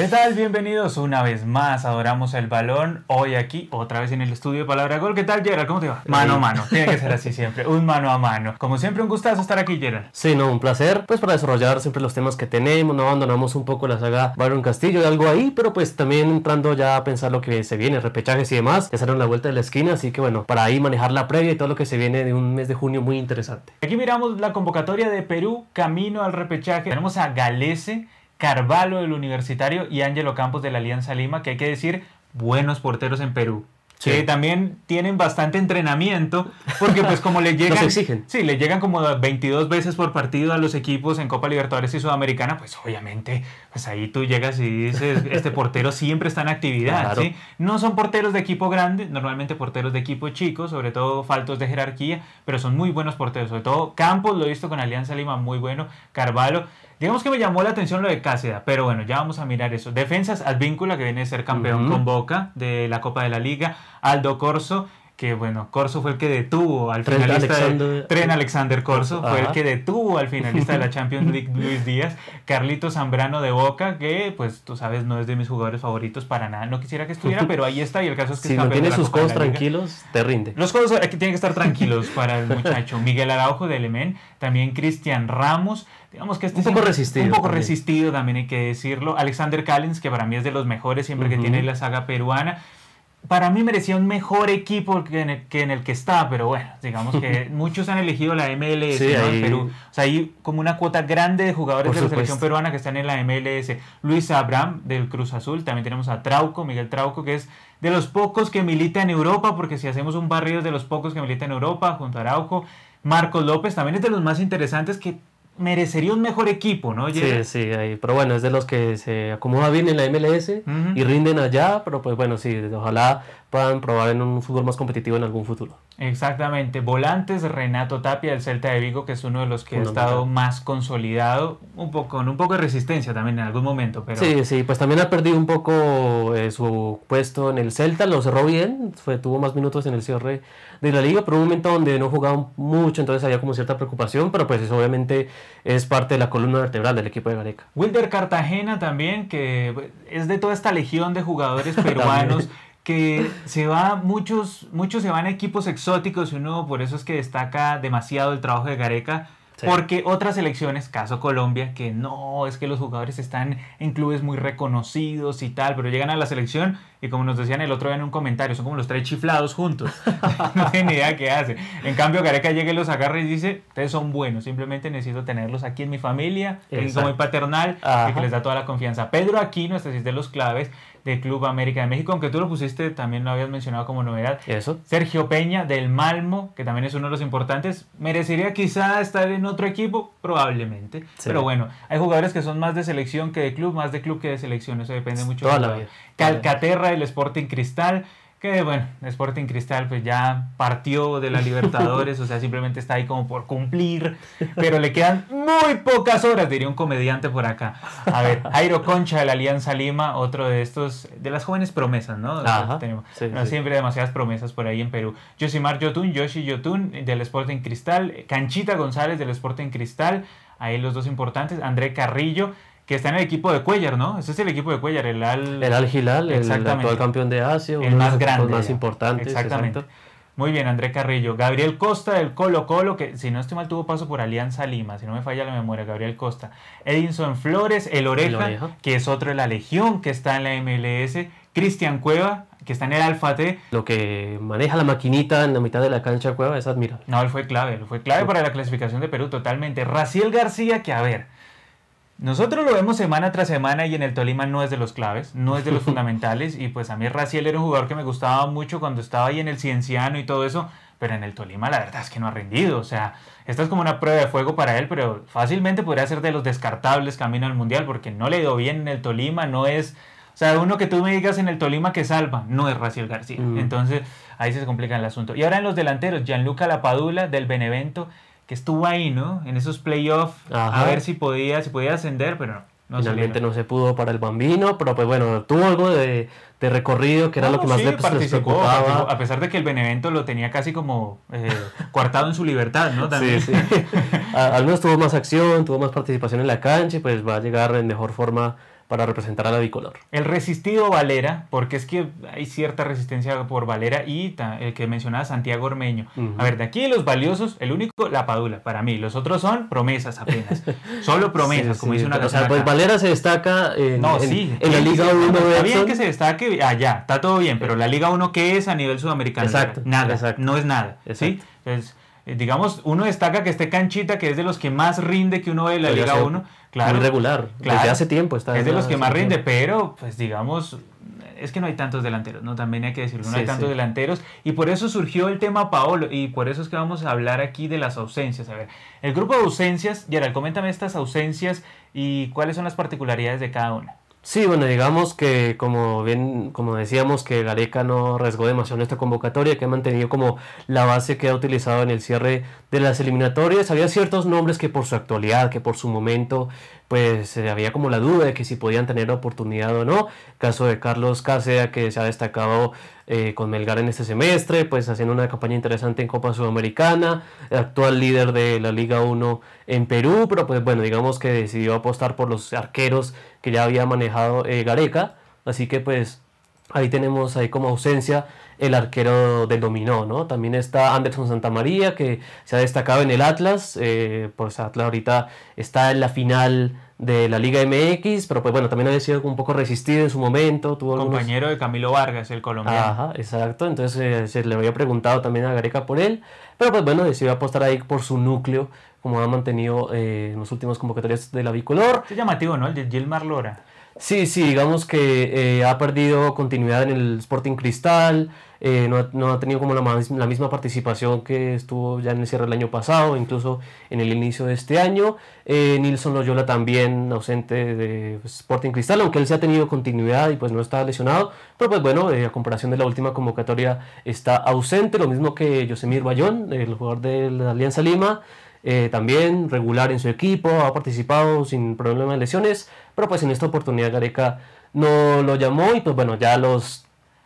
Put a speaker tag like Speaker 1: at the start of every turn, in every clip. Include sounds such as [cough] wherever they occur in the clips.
Speaker 1: ¿Qué tal? Bienvenidos una vez más. Adoramos el balón. Hoy aquí, otra vez en el estudio de Palabra Gol. ¿Qué tal, Gerald? ¿Cómo te va? Mano a mano. Tiene que ser así siempre. Un mano a mano. Como siempre, un gustazo estar aquí, Gerald.
Speaker 2: Sí, no, un placer. Pues para desarrollar siempre los temas que tenemos. No abandonamos un poco la saga Byron Castillo y algo ahí, pero pues también entrando ya a pensar lo que se viene, repechajes y demás. Ya salen la vuelta de la esquina, así que bueno, para ahí manejar la previa y todo lo que se viene de un mes de junio muy interesante.
Speaker 1: Aquí miramos la convocatoria de Perú, camino al repechaje. Tenemos a Galese Carvalho del Universitario y Ángelo Campos de la Alianza Lima, que hay que decir, buenos porteros en Perú.
Speaker 2: Sí.
Speaker 1: Que también tienen bastante entrenamiento, porque pues como le [laughs] llegan...
Speaker 2: exigen.
Speaker 1: Sí, le llegan como 22 veces por partido a los equipos en Copa Libertadores y Sudamericana, pues obviamente, pues ahí tú llegas y dices, [laughs] este portero siempre está en actividad,
Speaker 2: Claro.
Speaker 1: ¿sí? No son porteros de equipo grande, normalmente porteros de equipo chico, sobre todo faltos de jerarquía, pero son muy buenos porteros, sobre todo Campos, lo he visto con Alianza Lima, muy bueno, Carvalho. Digamos que me llamó la atención lo de Cáceda, pero bueno, ya vamos a mirar eso. Defensas, Advíncula, que viene a ser campeón con Boca de la Copa de la Liga. Aldo Corso, que bueno, Corso fue el que detuvo al
Speaker 2: Trent
Speaker 1: finalista de-
Speaker 2: Alexander-
Speaker 1: Tren Alexander Corso, fue el que detuvo al finalista de la [laughs] Champions League, Luis Díaz. Carlito Zambrano de Boca, que pues tú sabes, no es de mis jugadores favoritos para nada. No quisiera que estuviera, [laughs] pero ahí está y el caso es que
Speaker 2: Si
Speaker 1: de la
Speaker 2: sus codos tranquilos, te rinde.
Speaker 1: Los codos aquí tienen que estar tranquilos para el muchacho. [laughs] Miguel Araujo de Elemén, también Cristian Ramos. Digamos que este
Speaker 2: Un poco
Speaker 1: siempre-
Speaker 2: resistido
Speaker 1: Un poco
Speaker 2: también.
Speaker 1: resistido también hay que decirlo. Alexander Callens, que para mí es de los mejores siempre que tiene la saga peruana. Para mí merecía un mejor equipo que en el que, en el que está, pero bueno, digamos que [laughs] muchos han elegido la MLS
Speaker 2: Sí,
Speaker 1: ¿no? en
Speaker 2: ahí-
Speaker 1: Perú. O sea, hay como una cuota grande de jugadores
Speaker 2: Por
Speaker 1: de la selección peruana que están en la MLS. Luis Abraham del Cruz Azul, también tenemos a Trauco, Miguel Trauco, que es de los pocos que milita en Europa, porque si hacemos un barrio es de los pocos que milita en Europa, junto a Araujo. Marcos López también es de los más interesantes que merecería un mejor equipo, ¿no?
Speaker 2: Sí, sí, ahí. pero bueno, es de los que se acomoda bien en la MLS y rinden allá, pero pues bueno, sí, ojalá puedan probar en un fútbol más competitivo en algún futuro.
Speaker 1: Exactamente. Volantes, Renato Tapia del Celta de Vigo, que es uno de los que ha estado más consolidado, un poco, con un poco de resistencia también en algún momento, pero
Speaker 2: Sí, sí, pues también ha perdido un poco eh, su puesto en el Celta, lo cerró bien, fue, tuvo más minutos en el cierre de la liga, pero un momento donde no jugaba mucho, entonces había como cierta preocupación, pero pues eso obviamente es parte de la columna vertebral del equipo de Gareca.
Speaker 1: Wilder Cartagena también, que es de toda esta legión de jugadores [laughs] peruanos que se va, muchos, muchos se van a equipos exóticos y uno por eso es que destaca demasiado el trabajo de Gareca.
Speaker 2: Sí.
Speaker 1: Porque otras selecciones, caso Colombia, que no, es que los jugadores están en clubes muy reconocidos y tal, pero llegan a la selección y como nos decían el otro día en un comentario, son como los tres chiflados juntos. [laughs] no tienen idea qué hacen. En cambio, Gareca llega y los agarra y dice, ustedes son buenos, simplemente necesito tenerlos aquí en mi familia, como
Speaker 2: Exacto.
Speaker 1: mi paternal, y que les da toda la confianza. Pedro Aquino, este sí es de los claves del Club América de México, aunque tú lo pusiste, también lo habías mencionado como novedad.
Speaker 2: Eso.
Speaker 1: Sergio Peña del Malmo, que también es uno de los importantes, merecería quizá estar en otro equipo, probablemente.
Speaker 2: Sí.
Speaker 1: Pero bueno, hay jugadores que son más de selección que de club, más de club que de selección, eso depende mucho.
Speaker 2: Toda
Speaker 1: del
Speaker 2: la vida.
Speaker 1: Calcaterra del Sporting Cristal, que bueno, Sporting Cristal pues ya partió de la Libertadores, o sea, simplemente está ahí como por cumplir, pero le quedan muy pocas horas, diría un comediante por acá. A ver, Jairo Concha de la Alianza Lima, otro de estos, de las jóvenes promesas, ¿no?
Speaker 2: Ajá,
Speaker 1: Tenemos,
Speaker 2: sí,
Speaker 1: no,
Speaker 2: sí.
Speaker 1: Siempre demasiadas promesas por ahí en Perú. Josimar Yotun, Yoshi Yotun del Sporting Cristal, Canchita González del Sporting Cristal, ahí los dos importantes, André Carrillo, que está en el equipo de Cuellar, ¿no? Ese es el equipo de Cuellar, el Al...
Speaker 2: El Al Hilal, el actual campeón de Asia, uno
Speaker 1: el
Speaker 2: de
Speaker 1: más
Speaker 2: los
Speaker 1: grande.
Speaker 2: más
Speaker 1: ya.
Speaker 2: importantes.
Speaker 1: Exactamente.
Speaker 2: exacto.
Speaker 1: Muy bien, André Carrillo. Gabriel Costa del Colo Colo, que si no estoy mal tuvo paso por Alianza Lima, si no me falla la memoria, Gabriel Costa. Edinson Flores, el Oreja,
Speaker 2: El Oreja.
Speaker 1: que es otro de la Legión que está en la MLS. Cristian Cueva, que está en el Alfa T.
Speaker 2: Lo que maneja la maquinita en la mitad de la cancha cueva es admirable.
Speaker 1: No, él fue clave, él fue clave para la clasificación de Perú totalmente. Raciel García, que a ver, nosotros lo vemos semana tras semana y en el Tolima no es de los claves, no es de los [laughs] fundamentales. Y pues a mí Raciel era un jugador que me gustaba mucho cuando estaba ahí en el Cienciano y todo eso. Pero en el Tolima la verdad es que no ha rendido. O sea, esta es como una prueba de fuego para él, pero fácilmente podría ser de los descartables camino al Mundial porque no le dio bien en el Tolima, no es... O sea, uno que tú me digas en el Tolima que salva, no es Raciel García.
Speaker 2: Mm.
Speaker 1: Entonces ahí se complica el asunto. Y ahora en los delanteros, Gianluca Lapadula del Benevento, que estuvo ahí, ¿no? En esos playoffs, a ver si podía, si podía ascender, pero no. no
Speaker 2: Finalmente
Speaker 1: salieron.
Speaker 2: no se pudo para el bambino, pero pues bueno, tuvo algo de, de recorrido que era
Speaker 1: No,
Speaker 2: lo que más
Speaker 1: sí,
Speaker 2: le pues,
Speaker 1: participó, participó, a pesar de que el Benevento lo tenía casi como eh, [laughs] coartado en su libertad, ¿no? También.
Speaker 2: Sí, sí. [laughs] Al menos tuvo más acción, tuvo más participación en la cancha y pues va a llegar en mejor forma para representar a la bicolor.
Speaker 1: El resistido Valera, porque es que hay cierta resistencia por Valera y el que mencionaba Santiago Ormeño. A ver, de aquí los valiosos, el único, la Padula, para mí. Los otros son promesas apenas. [laughs] Solo promesas, como dice una
Speaker 2: O sea, pues Valera se destaca en,
Speaker 1: no, sí,
Speaker 2: en, la Liga 1.
Speaker 1: Está bien que se destaque allá, está todo bien, pero la Liga 1, ¿qué es a nivel sudamericano?
Speaker 2: Exacto.
Speaker 1: Nada, no es nada. ¿sí? Entonces, digamos, uno destaca que esté Canchita, que es de los que más rinde que uno ve en la Liga 1.
Speaker 2: Claro, muy regular, claro, desde hace tiempo está.
Speaker 1: Es de los que más rinde, pero pues digamos, es que no hay tantos delanteros, ¿no? También hay que decirlo, no hay tantos delanteros. Y por eso surgió el tema Paolo, y por eso es que vamos a hablar aquí de las ausencias. A ver, el grupo de ausencias, Gerald, coméntame estas ausencias y cuáles son las particularidades de cada una.
Speaker 2: Sí, bueno, digamos que como bien, como decíamos, que Gareca no arriesgó demasiado en esta convocatoria, que ha mantenido como la base que ha utilizado en el cierre de las eliminatorias. Había ciertos nombres que por su actualidad, que por su momento pues eh, había como la duda de que si podían tener oportunidad o no. Caso de Carlos Cáceres, que se ha destacado eh, con Melgar en este semestre, pues haciendo una campaña interesante en Copa Sudamericana, actual líder de la Liga 1 en Perú, pero pues bueno, digamos que decidió apostar por los arqueros que ya había manejado eh, Gareca, así que pues ahí tenemos ahí como ausencia el arquero del dominó, ¿no? También está Anderson Santamaría, que se ha destacado en el Atlas, eh, pues Atlas ahorita está en la final de la Liga MX, pero pues bueno, también había sido un poco resistido en su momento. Tuvo
Speaker 1: Compañero de Camilo Vargas, el colombiano.
Speaker 2: Ajá, exacto, entonces eh, se le había preguntado también a Gareca por él, pero pues bueno, decidió apostar ahí por su núcleo, como ha mantenido eh, en los últimos convocatorias de la bicolor.
Speaker 1: Es llamativo, ¿no? El de Gilmar Lora.
Speaker 2: Sí, sí, digamos que ha perdido continuidad en el Sporting Cristal, eh, no, ha tenido como la, la, misma participación que estuvo ya en el cierre del año pasado, incluso en el inicio de este año. Eh, Nilson Loyola también ausente de Sporting Cristal, aunque él se ha tenido continuidad y pues no está lesionado, pero pues bueno, eh, a comparación de la última convocatoria está ausente, lo mismo que Yosemir Bayón, el jugador de la Alianza Lima. también regular en su equipo, ha participado sin problema de lesiones, pero pues en esta oportunidad Gareca no lo llamó y pues bueno, ya los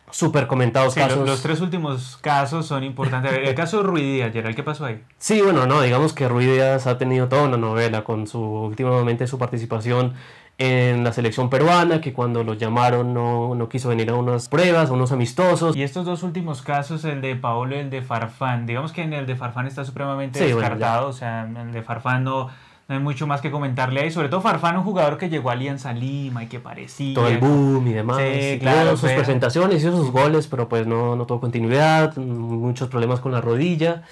Speaker 2: súper comentados casos.
Speaker 1: Los, tres últimos casos son importantes. El caso de Ruidías, Gerald, ¿qué pasó ahí?
Speaker 2: Sí, bueno, no, digamos que Ruidías ha tenido toda una novela con su últimamente su participación en la selección peruana, que cuando lo llamaron no, no, quiso venir a unas pruebas, a unos amistosos.
Speaker 1: Y estos dos últimos casos, el de Paolo y el de Farfán, digamos que en el de Farfán está supremamente descartado, o sea, el de Farfán no no hay mucho más que comentarle ahí. Sobre todo Farfán, un jugador que llegó a Alianza Lima y que parecía.
Speaker 2: Todo el boom y demás. Sí, claro. Sus presentaciones, hizo sus goles, pero pues no, no tuvo continuidad, muchos problemas con la rodilla.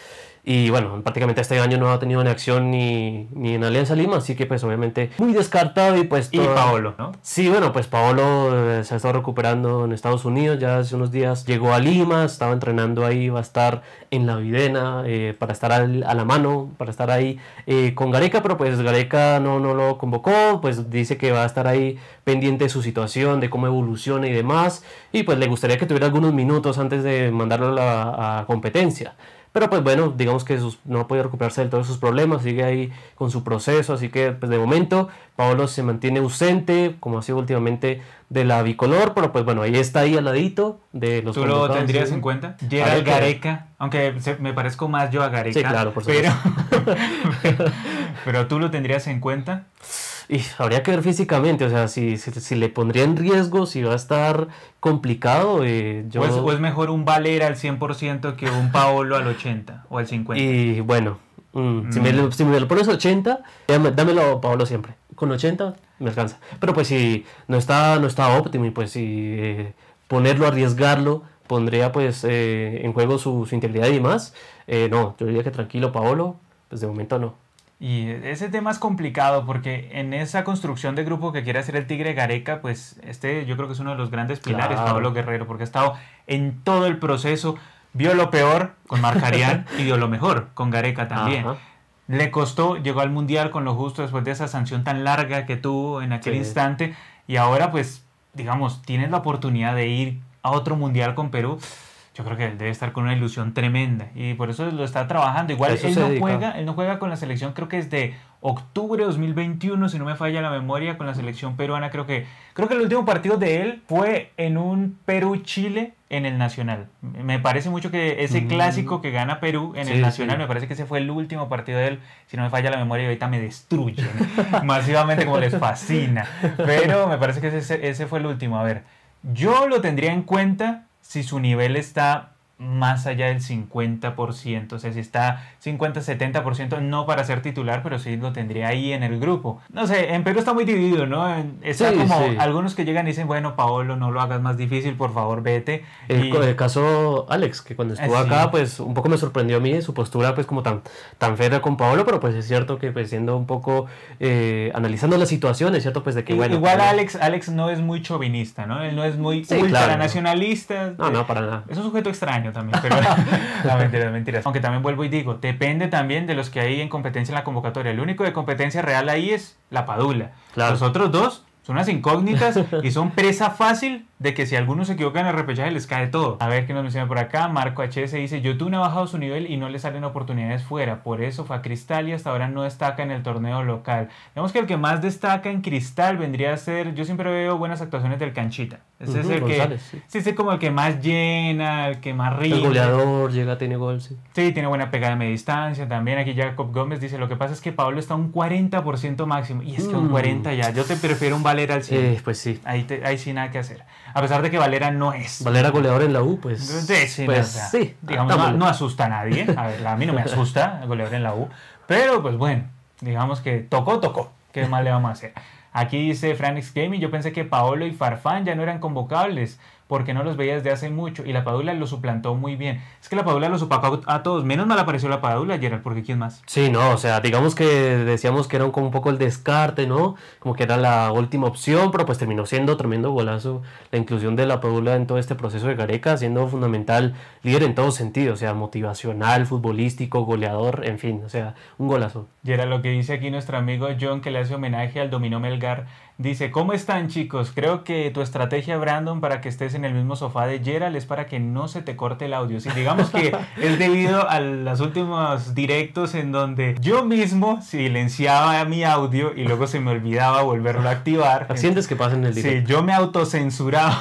Speaker 2: Y bueno, prácticamente este año no ha tenido ni acción ni, ni en Alianza Lima, así que pues obviamente muy descartado y pues...
Speaker 1: Y Paolo, ¿no?
Speaker 2: Sí, bueno, pues Paolo eh, se ha estado recuperando en Estados Unidos, ya hace unos días llegó a Lima, estaba entrenando ahí, va a estar en la Videna eh, para estar a la mano, para estar ahí eh, con Gareca, pero pues Gareca no, no lo convocó, pues dice que va a estar ahí pendiente de su situación, de cómo evoluciona y demás, y pues le gustaría que tuviera algunos minutos antes de mandarlo a la a competencia. Pero pues bueno, digamos que no ha podido recuperarse de todos sus problemas, sigue ahí con su proceso, así que pues de momento Paolo se mantiene ausente, como ha sido últimamente de la bicolor, pero pues bueno, ahí está ahí al ladito de los
Speaker 1: ¿Tú lo tendrías en cuenta? Gerald Gareca, aunque me parezco más yo a Gareca.
Speaker 2: Sí, claro, por
Speaker 1: supuesto. Pero, [laughs] [laughs] pero tú lo tendrías en cuenta.
Speaker 2: Y habría que ver físicamente, o sea, si, si, le pondría en riesgo, si va a estar complicado. Eh, yo...
Speaker 1: o, es, mejor un Valera al 100% que un Paolo al 80 o al 50.
Speaker 2: Y bueno, mm, Si, me, mm. si, me, lo pones 80, dámelo Paolo siempre. Con 80 me alcanza. Pero pues si no está, no está óptimo y pues si eh, ponerlo, arriesgarlo, pondría pues eh, en juego su, su, integridad y demás. no, yo diría que tranquilo Paolo, pues de momento no.
Speaker 1: Y ese tema es complicado porque en esa construcción de grupo que quiere hacer el Tigre Gareca, pues este yo creo que es uno de los grandes pilares, Pablo Guerrero, porque ha estado en todo el proceso, vio lo peor con Marcarián [laughs] y vio lo mejor con Gareca también. Le costó, llegó al Mundial con lo justo después de esa sanción tan larga que tuvo en aquel instante y ahora pues, digamos, tienes la oportunidad de ir a otro Mundial con Perú yo creo que él debe estar con una ilusión tremenda y por eso lo está trabajando. Igual él no, juega, él no juega con la selección, creo que es de octubre de 2021, si no me falla la memoria, con la selección peruana. Creo que, creo que el último partido de él fue en un Perú-Chile en el Nacional. Me parece mucho que ese mm. clásico que gana Perú en el Nacional, me parece que ese fue el último partido de él. Si no me falla la memoria, ahorita me destruyen [laughs] masivamente como les fascina. Pero me parece que ese, ese fue el último. A ver, yo lo tendría en cuenta si su nivel está más allá del 50%, o sea, si está 50-70%, no para ser titular, pero sí lo tendría ahí en el grupo. No sé, en Perú está muy dividido, ¿no? Está como algunos que llegan y dicen, bueno, Paolo, no lo hagas más difícil, por favor, vete.
Speaker 2: El, caso Alex, que cuando estuvo acá, pues un poco me sorprendió a mí su postura, pues como tan, tan férrea con Paolo, pero pues es cierto que pues siendo un poco, eh, analizando la situación, es cierto pues de que, bueno.
Speaker 1: Igual Alex, Alex no es muy chauvinista, ¿no? Él no es muy ultranacionalista.
Speaker 2: No, no, para nada.
Speaker 1: Es un sujeto extraño también, pero [laughs] no, mentiras, mentiras. Aunque también vuelvo y digo, depende también de los que hay en competencia en la convocatoria. El único de competencia real ahí es la Padula. Los otros dos son unas incógnitas y son presa fácil de que si algunos se equivocan en el repechaje les cae todo. A ver qué nos menciona por acá. Marco HS dice, Yotun ha bajado su nivel y no le salen oportunidades fuera. Por eso fue a Cristal y hasta ahora no destaca en el torneo local. Vemos que el que más destaca en Cristal vendría a ser, yo siempre veo buenas actuaciones del Canchita. Ese es el que, sí. sí, como el que más llena, el que más ríe.
Speaker 2: El goleador, llega, tiene gol, sí.
Speaker 1: Sí, tiene buena pegada de media distancia. También aquí Jacob Gómez dice, lo que pasa es que Pablo está un 40% máximo. Y es que un 40 mm. ya, yo te prefiero un Valera al 100.
Speaker 2: Eh, pues sí.
Speaker 1: Ahí, ahí sí nada que hacer a pesar de que Valera no es.
Speaker 2: Valera goleador en la U, pues.
Speaker 1: Sí, pues, sí. Digamos, no, asusta a nadie. A ver, a mí no me [laughs] asusta el goleador en la U. Pero, pues bueno, digamos que tocó, tocó. ¿Qué más le vamos a hacer? Aquí dice Franix Gaming, yo pensé que Paolo y Farfán ya no eran convocables porque no los veía desde hace mucho y la Padula lo suplantó muy bien. Es que la Padula lo supacó a todos, menos mal apareció la Padula, Gerald, porque ¿quién más?
Speaker 2: Sí, no, o sea, digamos que decíamos que era como un poco el descarte, ¿no? Como que era la última opción, pero pues terminó siendo tremendo golazo la inclusión de la Padula en todo este proceso de Gareca, siendo fundamental, líder en todos sentidos, o sea, motivacional, futbolístico, goleador, en fin, o sea, un golazo.
Speaker 1: Gerald, lo que dice aquí nuestro amigo John, que le hace homenaje al dominó Melgar, Dice, ¿cómo están chicos? Creo que tu estrategia, Brandon, para que estés en el mismo sofá de Gerald es para que no se te corte el audio. Si digamos que [laughs] es debido a los últimos directos en donde yo mismo silenciaba mi audio y luego se me olvidaba volverlo a activar. [laughs]
Speaker 2: Accidentes que pasan en el
Speaker 1: directo. Sí, yo me autocensuraba.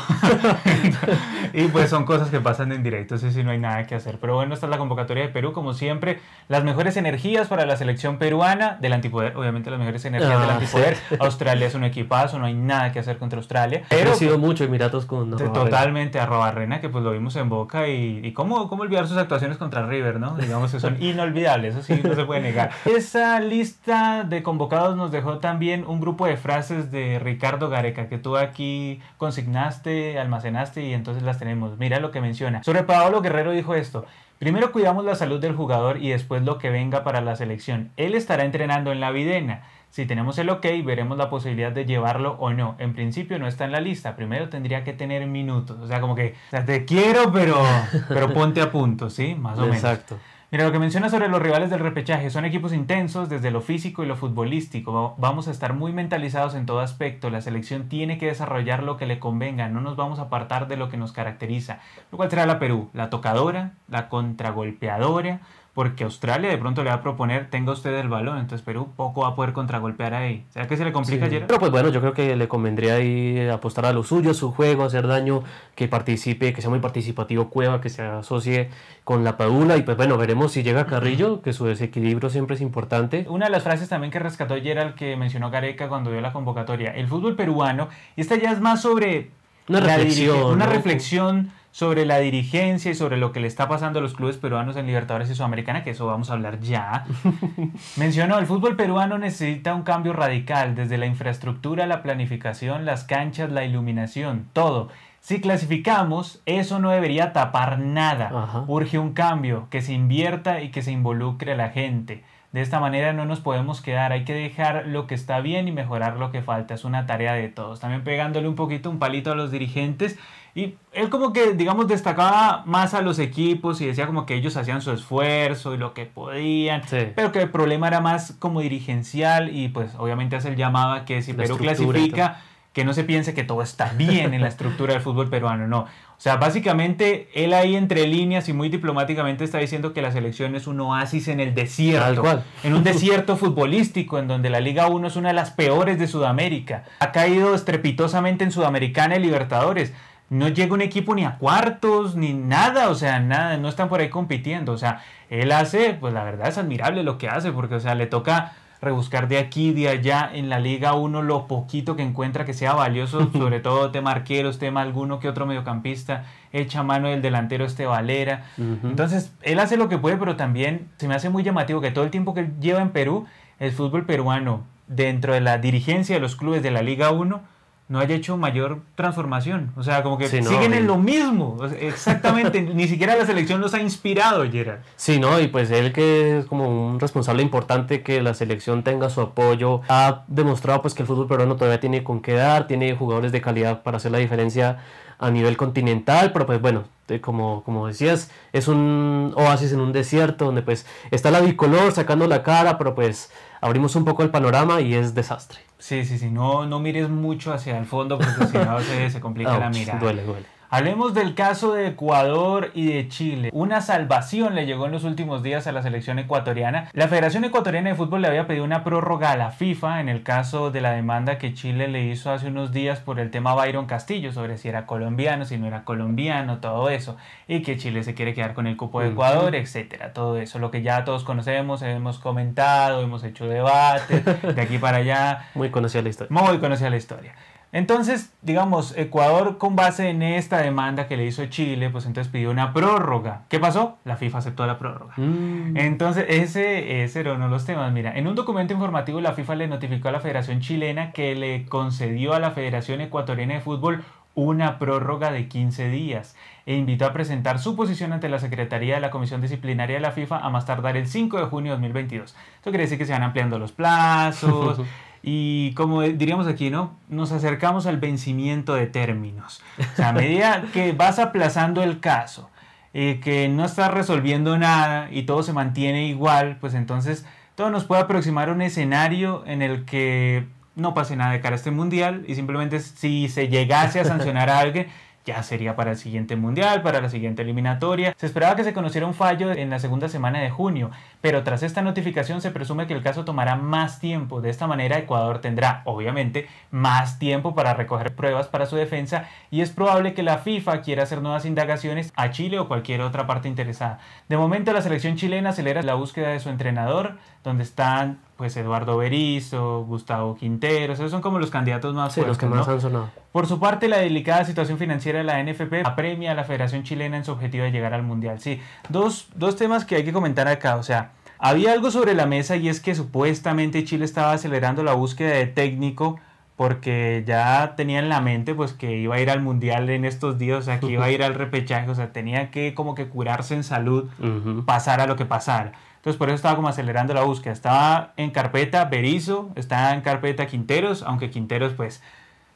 Speaker 1: [laughs] y pues son cosas que pasan en directo, así sí no hay nada que hacer. Pero bueno, esta es la convocatoria de Perú, como siempre. Las mejores energías para la selección peruana del antipoder, obviamente las mejores energías del ah, antipoder. Australia es un equipo paso, no hay nada que hacer contra Australia.
Speaker 2: Pero ha sido mucho Emiratos con
Speaker 1: Totalmente, a Robarrena, que pues lo vimos en Boca y, y cómo, cómo olvidar sus actuaciones contra River, ¿no? Digamos que son [laughs] inolvidables, eso sí no se puede negar. [laughs] Esa lista de convocados nos dejó también un grupo de frases de Ricardo Gareca que tú aquí consignaste, almacenaste y entonces las tenemos. Mira lo que menciona. Sobre Paolo Guerrero dijo esto. Primero cuidamos la salud del jugador y después lo que venga para la selección. Él estará entrenando en la Videna. Si tenemos el ok, veremos la posibilidad de llevarlo o no. En principio no está en la lista. Primero tendría que tener minutos. O sea, como que, te quiero, pero, pero ponte a punto, ¿sí? Más o menos. Exacto. Mira, lo que menciona sobre los rivales del repechaje son equipos intensos desde lo físico y lo futbolístico. Vamos a estar muy mentalizados en todo aspecto. La selección tiene que desarrollar lo que le convenga. No nos vamos a apartar de lo que nos caracteriza. Lo cual será la Perú, la tocadora, la contragolpeadora, porque Australia de pronto le va a proponer, tenga usted el balón, entonces Perú poco va a poder contragolpear ahí. ¿Será que se le complica ayer?
Speaker 2: Pero pues bueno, yo creo que le convendría ahí apostar a lo suyo, su juego, hacer daño, que participe, que sea muy participativo Cueva, que se asocie con la Padula y pues bueno, veremos si llega Carrillo, que su desequilibrio siempre es importante.
Speaker 1: Una de las frases también que rescató ayer al que mencionó Gareca cuando dio la convocatoria, el fútbol peruano, y esta ya es más sobre
Speaker 2: una reflexión,
Speaker 1: una reflexión sobre la dirigencia y sobre lo que le está pasando a los clubes peruanos en Libertadores y Sudamericana, que eso vamos a hablar ya. [laughs] Mencionó, el fútbol peruano necesita un cambio radical, desde la infraestructura, la planificación, las canchas, la iluminación, todo. Si clasificamos, eso no debería tapar nada. Urge un cambio, que se invierta y que se involucre a la gente. De esta manera no nos podemos quedar, hay que dejar lo que está bien y mejorar lo que falta. Es una tarea de todos. También pegándole un poquito un palito a los dirigentes y él como que, digamos, destacaba más a los equipos y decía como que ellos hacían su esfuerzo y lo que podían, pero que el problema era más como dirigencial y pues obviamente hace el llamado a que si Perú clasifica, que no se piense que todo está bien en la estructura del fútbol peruano, no. O sea, básicamente él ahí entre líneas y muy diplomáticamente está diciendo que la selección es un oasis en el desierto, en un desierto futbolístico en donde la Liga 1 es una de las peores de Sudamérica. Ha caído estrepitosamente en Sudamericana y Libertadores no llega un equipo ni a cuartos, ni nada, o sea, nada, no están por ahí compitiendo, o sea, él hace, pues la verdad es admirable lo que hace, porque, o sea, le toca rebuscar de aquí, de allá, en la Liga 1 lo poquito que encuentra que sea valioso, [laughs] sobre todo tema arqueros, tema alguno que otro mediocampista, echa mano del delantero este Valera. Entonces, él hace lo que puede, pero también se me hace muy llamativo que todo el tiempo que él lleva en Perú, el fútbol peruano, dentro de la dirigencia de los clubes de la Liga 1, no haya hecho mayor transformación. O sea, como que siguen en lo mismo. Exactamente. [laughs] Ni siquiera la selección los ha inspirado, Gerard.
Speaker 2: Sí, ¿no? Y pues él que es como un responsable importante que la selección tenga su apoyo, ha demostrado pues que el fútbol peruano todavía tiene con qué dar, tiene jugadores de calidad para hacer la diferencia a nivel continental, pero pues bueno, como, como decías, es un oasis en un desierto donde pues está la bicolor sacando la cara, pero pues abrimos un poco el panorama y es desastre.
Speaker 1: Sí, sí, sí, no, no mires mucho hacia el fondo porque si no [laughs] se, se complica la mirada.
Speaker 2: Duele, duele.
Speaker 1: Hablemos del caso de Ecuador y de Chile. Una salvación le llegó en los últimos días a la selección ecuatoriana. La Federación Ecuatoriana de Fútbol le había pedido una prórroga a la FIFA en el caso de la demanda que Chile le hizo hace unos días por el tema Byron Castillo, sobre si era colombiano, si no era colombiano, todo eso. Y que Chile se quiere quedar con el cupo de Ecuador, etcétera. Todo eso, lo que ya todos conocemos, hemos comentado, hemos hecho debate, [laughs] de aquí para allá.
Speaker 2: Muy conocida la historia.
Speaker 1: Muy conocida la historia. Entonces, digamos, Ecuador con base en esta demanda que le hizo Chile, pues entonces pidió una prórroga. ¿Qué pasó? La FIFA aceptó la prórroga. Mm. Entonces, ese, ese era uno de los temas. Mira, en un documento informativo la FIFA le notificó a la Federación Chilena que le concedió a la Federación Ecuatoriana de Fútbol una prórroga de 15 días e invitó a presentar su posición ante la Secretaría de la Comisión Disciplinaria de la FIFA a más tardar el 5 de junio de 2022. Esto quiere decir que se van ampliando los plazos. [laughs] Y como diríamos aquí, ¿no? Nos acercamos al vencimiento de términos. O sea, a medida que vas aplazando el caso, eh, que no estás resolviendo nada y todo se mantiene igual, pues entonces todo nos puede aproximar a un escenario en el que no pase nada de cara a este mundial y simplemente si se llegase a sancionar a alguien, ya sería para el siguiente mundial, para la siguiente eliminatoria. Se esperaba que se conociera un fallo en la segunda semana de junio, pero tras esta notificación se presume que el caso tomará más tiempo. De esta manera Ecuador tendrá, obviamente, más tiempo para recoger pruebas para su defensa y es probable que la FIFA quiera hacer nuevas indagaciones a Chile o cualquier otra parte interesada. De momento la selección chilena acelera la búsqueda de su entrenador, donde están pues Eduardo Berizzo, Gustavo Quinteros, esos son como los candidatos más
Speaker 2: sí, los que más han sonado.
Speaker 1: Por su parte, la delicada situación financiera de la NFP apremia a la Federación Chilena en su objetivo de llegar al Mundial. Sí, dos, dos temas que hay que comentar acá, o sea, había algo sobre la mesa y es que supuestamente Chile estaba acelerando la búsqueda de técnico porque ya tenía en la mente pues que iba a ir al mundial en estos días, o sea, que iba a ir al repechaje, o sea, tenía que como que curarse en salud, [laughs] pasar a lo que pasara. Entonces por eso estaba como acelerando la búsqueda. Estaba en carpeta Berizo, estaba en carpeta Quinteros, aunque Quinteros pues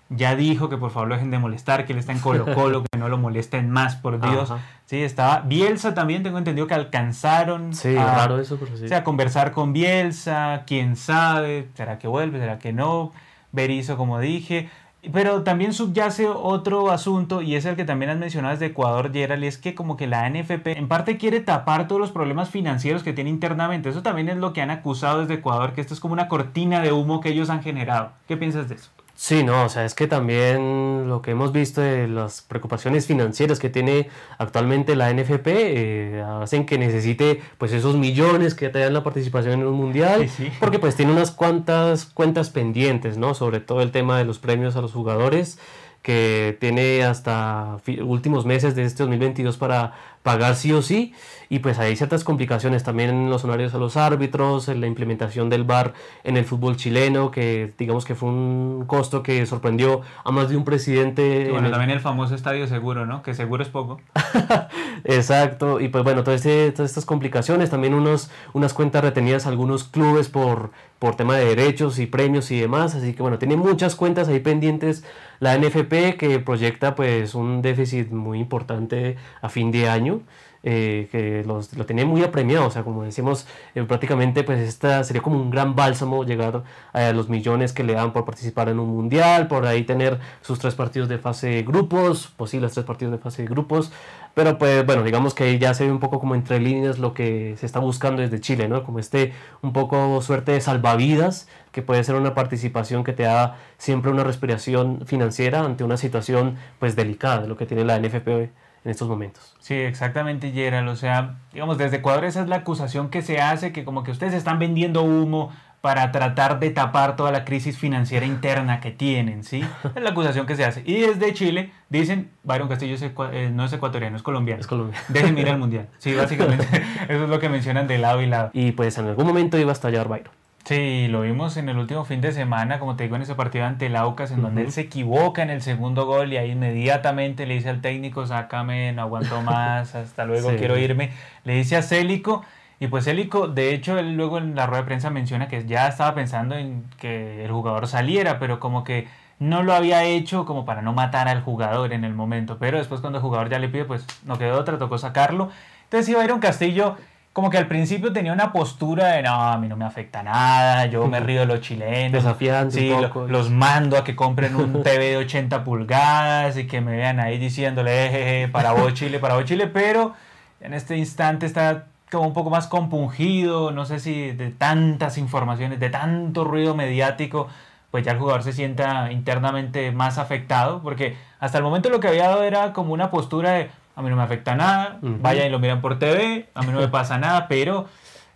Speaker 1: ya dijo que por favor lo dejen de molestar, que él está en Colo Colo, [laughs] que no lo molesten más, por Dios. Sí, estaba Bielsa también, tengo entendido que alcanzaron
Speaker 2: sí, a, raro eso,
Speaker 1: sí. a conversar con Bielsa, quién sabe, será que vuelve, será que no. Berizo, como dije. Pero también subyace otro asunto y es el que también has mencionado desde Ecuador, Gerald, y es que como que la NFP en parte quiere tapar todos los problemas financieros que tiene internamente. Eso también es lo que han acusado desde Ecuador, que esto es como una cortina de humo que ellos han generado. ¿Qué piensas de eso?
Speaker 2: Sí, no, o sea, es que también lo que hemos visto de las preocupaciones financieras que tiene actualmente la NFP eh, hacen que necesite pues esos millones que te dan la participación en un mundial, porque pues tiene unas cuantas cuentas pendientes, ¿no? Sobre todo el tema de los premios a los jugadores que tiene hasta últimos meses de este 2022 para pagar sí o sí y pues hay ciertas complicaciones también en los horarios a los árbitros, en la implementación del VAR en el fútbol chileno, que digamos que fue un costo que sorprendió a más de un presidente.
Speaker 1: bueno, también el famoso estadio seguro, ¿no? Que seguro es poco. [laughs]
Speaker 2: Exacto, y pues bueno, este, todas estas complicaciones, también unos, unas cuentas retenidas a algunos clubes por, por tema de derechos y premios y demás, así que bueno, tiene muchas cuentas ahí pendientes la NFP que proyecta pues un déficit muy importante a fin de año. Eh, que los, lo tenía muy apremiado, o sea, como decimos, eh, prácticamente pues esta sería como un gran bálsamo llegar a los millones que le dan por participar en un mundial, por ahí tener sus tres partidos de fase de grupos, posibles tres partidos de fase de grupos, pero pues bueno, digamos que ya se ve un poco como entre líneas lo que se está buscando desde Chile, ¿no? Como este un poco suerte de salvavidas, que puede ser una participación que te da siempre una respiración financiera ante una situación pues delicada de lo que tiene la NFP en estos momentos.
Speaker 1: Sí, exactamente, Gerald. O sea, digamos, desde Ecuador esa es la acusación que se hace, que como que ustedes están vendiendo humo para tratar de tapar toda la crisis financiera interna que tienen, ¿sí? [laughs] Es la acusación que se hace. Y desde Chile dicen, Byron Castillo eh, no es ecuatoriano, es colombiano.
Speaker 2: Es colombiano.
Speaker 1: Dejen ir al [laughs] mundial. Sí, básicamente eso es lo que mencionan de lado y lado.
Speaker 2: Y pues en algún momento iba a estallar Byron.
Speaker 1: Sí, lo vimos en el último fin de semana, como te digo, en ese partido ante el Aucas, en donde él se equivoca en el segundo gol y ahí inmediatamente le dice al técnico, sácame, no aguanto más, hasta luego, [laughs] quiero irme. Le dice a Célico, y pues Célico, de hecho, él luego en la rueda de prensa menciona que ya estaba pensando en que el jugador saliera, pero como que no lo había hecho como para no matar al jugador en el momento. Pero después cuando el jugador ya le pide, pues no quedó otra, tocó sacarlo. Entonces iba a ir un Castillo como que al principio tenía una postura de no, a mí no me afecta nada, yo me [laughs] río de los chilenos.
Speaker 2: Desafiante.
Speaker 1: Sí, los mando a que compren un [laughs] TV de 80 pulgadas y que me vean ahí diciéndole, jeje, para vos Chile, para vos Chile, pero en este instante está como un poco más compungido, no sé si de tantas informaciones, de tanto ruido mediático, pues ya el jugador se sienta internamente más afectado, porque hasta el momento lo que había dado era como una postura de a mí no me afecta nada, vayan y lo miran por TV, a mí no me pasa nada, pero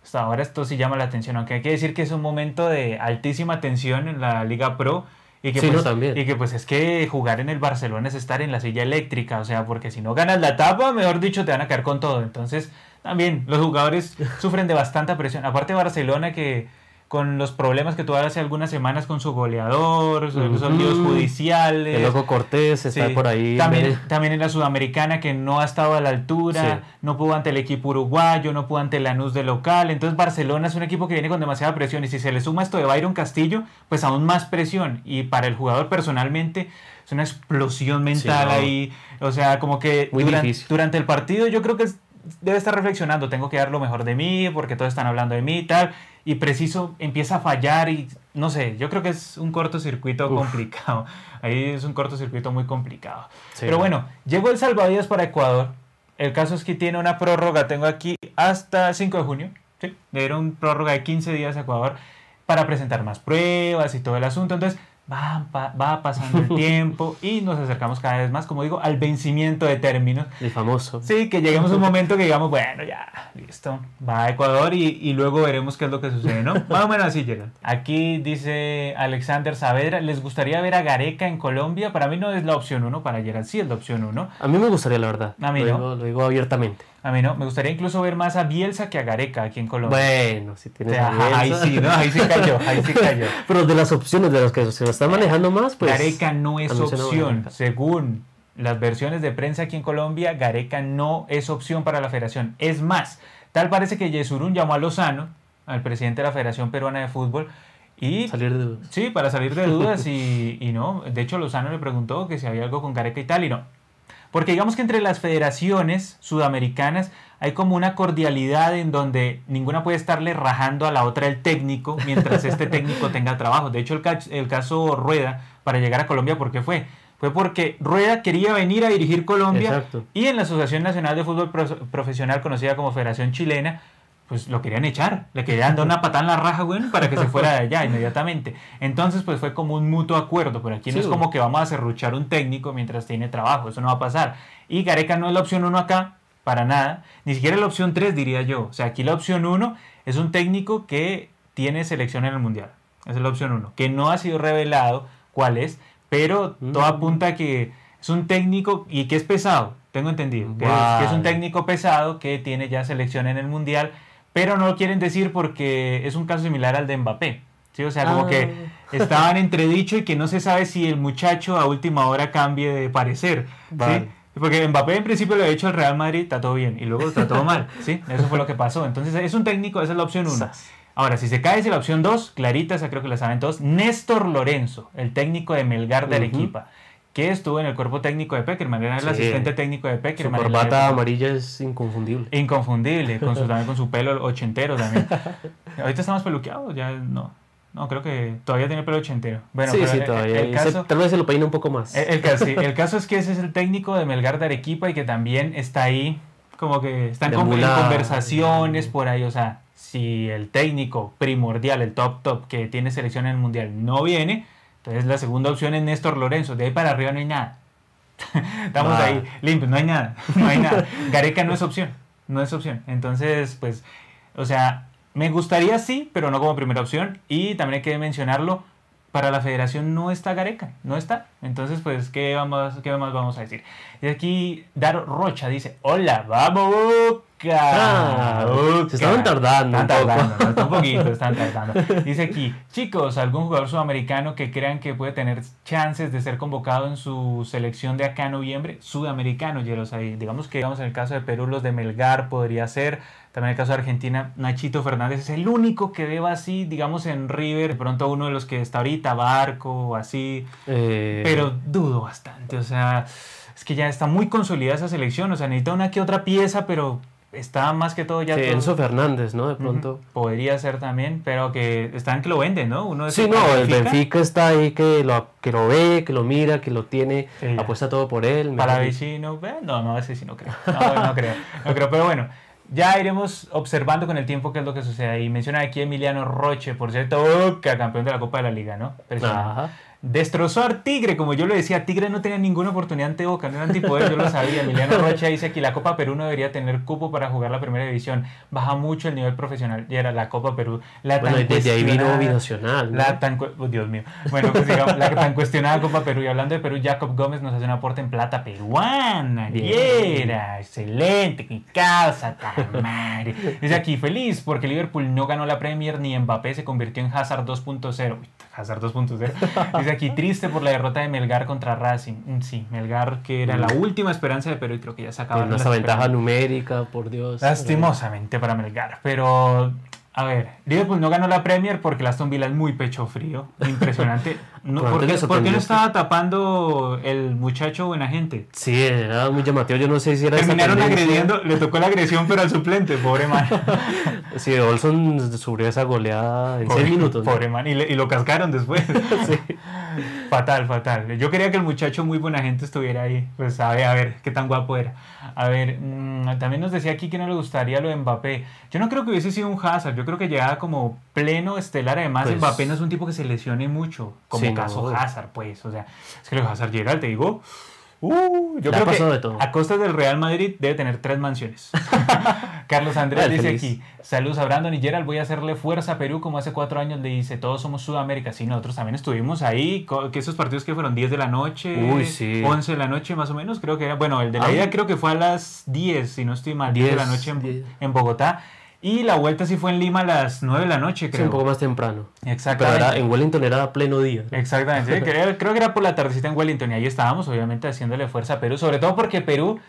Speaker 1: hasta ahora esto sí llama la atención, aunque hay que decir que es un momento de altísima tensión en la Liga Pro. Y que, pues, y que pues es que jugar en el Barcelona es estar en la silla eléctrica, o sea, porque si no ganas la etapa, mejor dicho, te van a caer con todo. Entonces, también los jugadores sufren de bastante presión. Aparte Barcelona que con los problemas que tuvo hace algunas semanas con su goleador, los líos judiciales.
Speaker 2: El loco Cortés está por ahí.
Speaker 1: También, también en la Sudamericana que no ha estado a la altura, no pudo ante el equipo uruguayo, no pudo ante Lanús de local. Entonces Barcelona es un equipo que viene con demasiada presión y si se le suma esto de Byron Castillo, pues aún más presión. Y para el jugador personalmente es una explosión mental ahí. O sea, como que durante, durante el partido yo creo que debe estar reflexionando, tengo que dar lo mejor de mí porque todos están hablando de mí y tal y preciso empieza a fallar y no sé, yo creo que es un cortocircuito complicado. [laughs] Ahí es un cortocircuito muy complicado. Pero bueno, llegó el salvavidas para Ecuador. El caso es que tiene una prórroga, tengo aquí hasta 5 de junio. ¿sí? Era un prórroga de 15 días a Ecuador para presentar más pruebas y todo el asunto. Entonces, va, va, pasando el [laughs] tiempo y nos acercamos cada vez más, como digo, al vencimiento de términos.
Speaker 2: El famoso.
Speaker 1: Sí, que lleguemos a un momento que digamos, bueno, ya, listo, va a Ecuador y, y luego veremos qué es lo que sucede, ¿no? Más o menos así llega. Aquí dice Alexander Saavedra, ¿les gustaría ver a Gareca en Colombia? Para mí no es la opción uno, para llegar sí es la opción uno.
Speaker 2: A mí me gustaría, la verdad.
Speaker 1: A mí
Speaker 2: lo
Speaker 1: no.
Speaker 2: Digo, lo digo abiertamente.
Speaker 1: A mí no, me gustaría incluso ver más a Bielsa que a Gareca aquí en Colombia.
Speaker 2: Bueno, si tienes
Speaker 1: Ahí sí, ¿no? Ahí sí cayó, ahí sí cayó. [laughs]
Speaker 2: Pero de las opciones de las que se lo están manejando más, pues...
Speaker 1: Gareca no es opción, según las versiones de prensa aquí en Colombia, Gareca no es opción para la federación. Es más, tal parece que Yesurún llamó a Lozano, al presidente de la Federación Peruana de Fútbol, y...
Speaker 2: Salir de dudas.
Speaker 1: Sí, para salir de dudas [laughs] y, y no. De hecho, Lozano le preguntó que si había algo con Gareca y tal, y no porque digamos que entre las federaciones sudamericanas hay como una cordialidad en donde ninguna puede estarle rajando a la otra el técnico mientras este técnico [laughs] tenga trabajo. De hecho, el, caso Rueda para llegar a Colombia, ¿por qué fue? Fue porque Rueda quería venir a dirigir Colombia y en la Asociación Nacional de Fútbol Profesional, conocida como Federación Chilena, pues lo querían echar, le querían dar una patada en la raja, güey, para que se fuera de allá inmediatamente. Entonces, pues fue como un mutuo acuerdo, pero aquí no es como que vamos a cerruchar un técnico mientras tiene trabajo, eso no va a pasar. Y Gareca no es la opción uno acá, para nada, ni siquiera la opción 3 diría yo. O sea, aquí la opción 1 es un técnico que tiene selección en el Mundial. Esa es la opción 1, que no ha sido revelado cuál es, pero todo mm. apunta a que es un técnico y que es pesado, tengo entendido, que es un técnico pesado que tiene ya selección en el Mundial pero no lo quieren decir porque es un caso similar al de Mbappé. ¿sí? O sea, como que ah. estaban entredicho y que no se sabe si el muchacho a última hora cambie de parecer. ¿sí? Porque Mbappé en principio lo ha hecho al Real Madrid, está todo bien, y luego está [laughs] todo mal. ¿sí? Eso fue lo que pasó. Entonces es un técnico, esa es la opción 1. Ahora, si se cae, es la opción 2, clarita, esa creo que la saben todos, Néstor Lorenzo, el técnico de Melgar de Arequipa que estuvo en el cuerpo técnico de Peckerman, era el
Speaker 2: Sí.
Speaker 1: asistente técnico de
Speaker 2: Su
Speaker 1: Peckerman. la
Speaker 2: corbata amarilla es inconfundible.
Speaker 1: Inconfundible, con su, [laughs] también con su pelo ochentero también. [laughs] Ahorita está más peluqueado, ya no. No, creo que todavía tiene pelo ochentero. Bueno,
Speaker 2: sí,
Speaker 1: pero
Speaker 2: sí,
Speaker 1: el-
Speaker 2: todavía.
Speaker 1: el caso-
Speaker 2: se- tal vez se lo peina un poco más.
Speaker 1: el, el caso, sí, el [laughs] caso es que ese es el técnico de Melgar de Arequipa y que también está ahí, como que están con- en conversaciones por ahí. O sea, si el técnico primordial, el top top que tiene selección en el mundial no viene, entonces la segunda opción es Néstor Lorenzo. De ahí para arriba no hay nada. [laughs] Estamos
Speaker 2: Ah.
Speaker 1: ahí limpios, no hay nada, [laughs] no hay nada. Gareca no es opción, no es opción. Entonces, pues, o sea, me gustaría sí, pero no como primera opción. Y también hay que mencionarlo, para la federación no está Gareca, no está. Entonces, pues, ¿qué, vamos, qué más vamos a decir? Y aquí Daro Rocha dice, hola, vamos.
Speaker 2: Ah, se estaban tardando
Speaker 1: Están
Speaker 2: un poco.
Speaker 1: tardando, ¿no? un poquito, están [laughs] tardando. Dice aquí, chicos, algún jugador sudamericano que crean que puede tener chances de ser convocado en su selección de acá en noviembre, sudamericano, Yeros, ahí. Digamos que, digamos, en el caso de Perú, los de Melgar podría ser. También en el caso de Argentina, Nachito Fernández es el único que veo así, digamos, en River. De pronto uno de los que está ahorita, Barco o así.
Speaker 2: Eh,
Speaker 1: Pero dudo bastante, o sea, es que ya está muy consolidada esa selección. O sea, necesita una que otra pieza, pero está más que todo ya.
Speaker 2: sí,
Speaker 1: todo-
Speaker 2: Enzo Fernández, ¿no? De pronto.
Speaker 1: Podría ser también, pero que están que lo venden, ¿no? Uno
Speaker 2: Sí, no,
Speaker 1: para
Speaker 2: el Benfica está ahí que lo, que lo ve, que lo mira, que lo tiene,
Speaker 1: Sí,
Speaker 2: apuesta todo por él.
Speaker 1: Para vecino, no, no, ese sí no creo. No, no creo. No creo, pero bueno. Ya iremos observando con el tiempo qué es lo que sucede ahí. Menciona aquí Emiliano Roche, por cierto, Boca, campeón de la Copa de la Liga, ¿no?
Speaker 2: Ajá.
Speaker 1: Destrozó a Tigre, como yo lo decía, Tigre no tenía ninguna oportunidad ante Boca, no era antipoder, yo lo sabía. Emiliano [laughs] Rocha dice aquí, la Copa Perú no debería tener cupo para jugar la primera división, baja mucho el nivel profesional, y era la Copa Perú. La
Speaker 2: Bueno,
Speaker 1: tan
Speaker 2: desde ahí vino Binacional. ¿no?
Speaker 1: La tan, oh, Dios mío. Bueno, pues digamos, la tan cuestionada Copa Perú. Y hablando de Perú, Jacob Gómez nos hace un aporte en plata peruana. Viera, excelente, mi causa, madre. Dice aquí, feliz porque Liverpool no ganó la Premier ni Mbappé se convirtió en Hazard 2.0. Uy, Hazard 2.0. Dice aquí, triste por la derrota de Melgar contra Racing. Mm, Sí, Melgar que era la última esperanza de Perú y creo que ya se
Speaker 2: esa
Speaker 1: las
Speaker 2: ventaja numérica, por Dios.
Speaker 1: Lastimosamente para Melgar, pero a ver, Liverpool no ganó la Premier porque el Aston Villa es muy pecho frío, impresionante. [laughs] No, ¿por, qué, por no estaba tapando el muchacho buena gente?
Speaker 2: Sí, era muy llamativo. Yo no sé si era
Speaker 1: Terminaron agrediendo, le tocó la agresión pero al suplente, pobre man. [laughs]
Speaker 2: Sí, Olson sufrió esa goleada en
Speaker 1: Pobre-
Speaker 2: seis minutos. ¿no?
Speaker 1: Pobre man, y, le- y lo cascaron después. [laughs] Fatal, fatal. Yo quería que el muchacho muy buena gente estuviera ahí. Pues a ver, a ver, qué tan guapo era. A ver, mm, también nos decía aquí que no le gustaría lo de Mbappé. Yo no creo que hubiese sido un Hazard. Yo creo que llegaba como pleno estelar. Además,
Speaker 2: Pues-
Speaker 1: Mbappé no es un tipo que se lesione mucho. Como
Speaker 2: Sí,
Speaker 1: caso
Speaker 2: no.
Speaker 1: Hazard, pues. O sea, es que lo Hazard llega, te digo. Uh, yo creo que
Speaker 2: de todo.
Speaker 1: a costas del Real Madrid debe tener tres mansiones. [laughs] Carlos Andrés dice
Speaker 2: feliz.
Speaker 1: aquí, saludos a Brandon y Gerald, voy a hacerle fuerza a Perú como hace cuatro años le dice, todos somos Sudamérica. Sí, nosotros también estuvimos ahí, que esos partidos que fueron 10 de la noche,
Speaker 2: Uy, sí.
Speaker 1: 11 de la noche más o menos, creo que era, bueno, el de la
Speaker 2: Ah.
Speaker 1: ida creo que fue a las 10, si no estoy mal, 10, de la
Speaker 2: 10,
Speaker 1: noche en,
Speaker 2: 10.
Speaker 1: en Bogotá. Y la vuelta sí fue en Lima a las 9 de la noche,
Speaker 2: Sí,
Speaker 1: creo.
Speaker 2: un poco más temprano. Pero
Speaker 1: Exactamente.
Speaker 2: era, en Wellington era pleno día. ¿no?
Speaker 1: Exactamente, sí, [laughs] creo, creo que era por la tardecita en Wellington y ahí estábamos obviamente haciéndole fuerza a Perú, sobre todo porque Perú,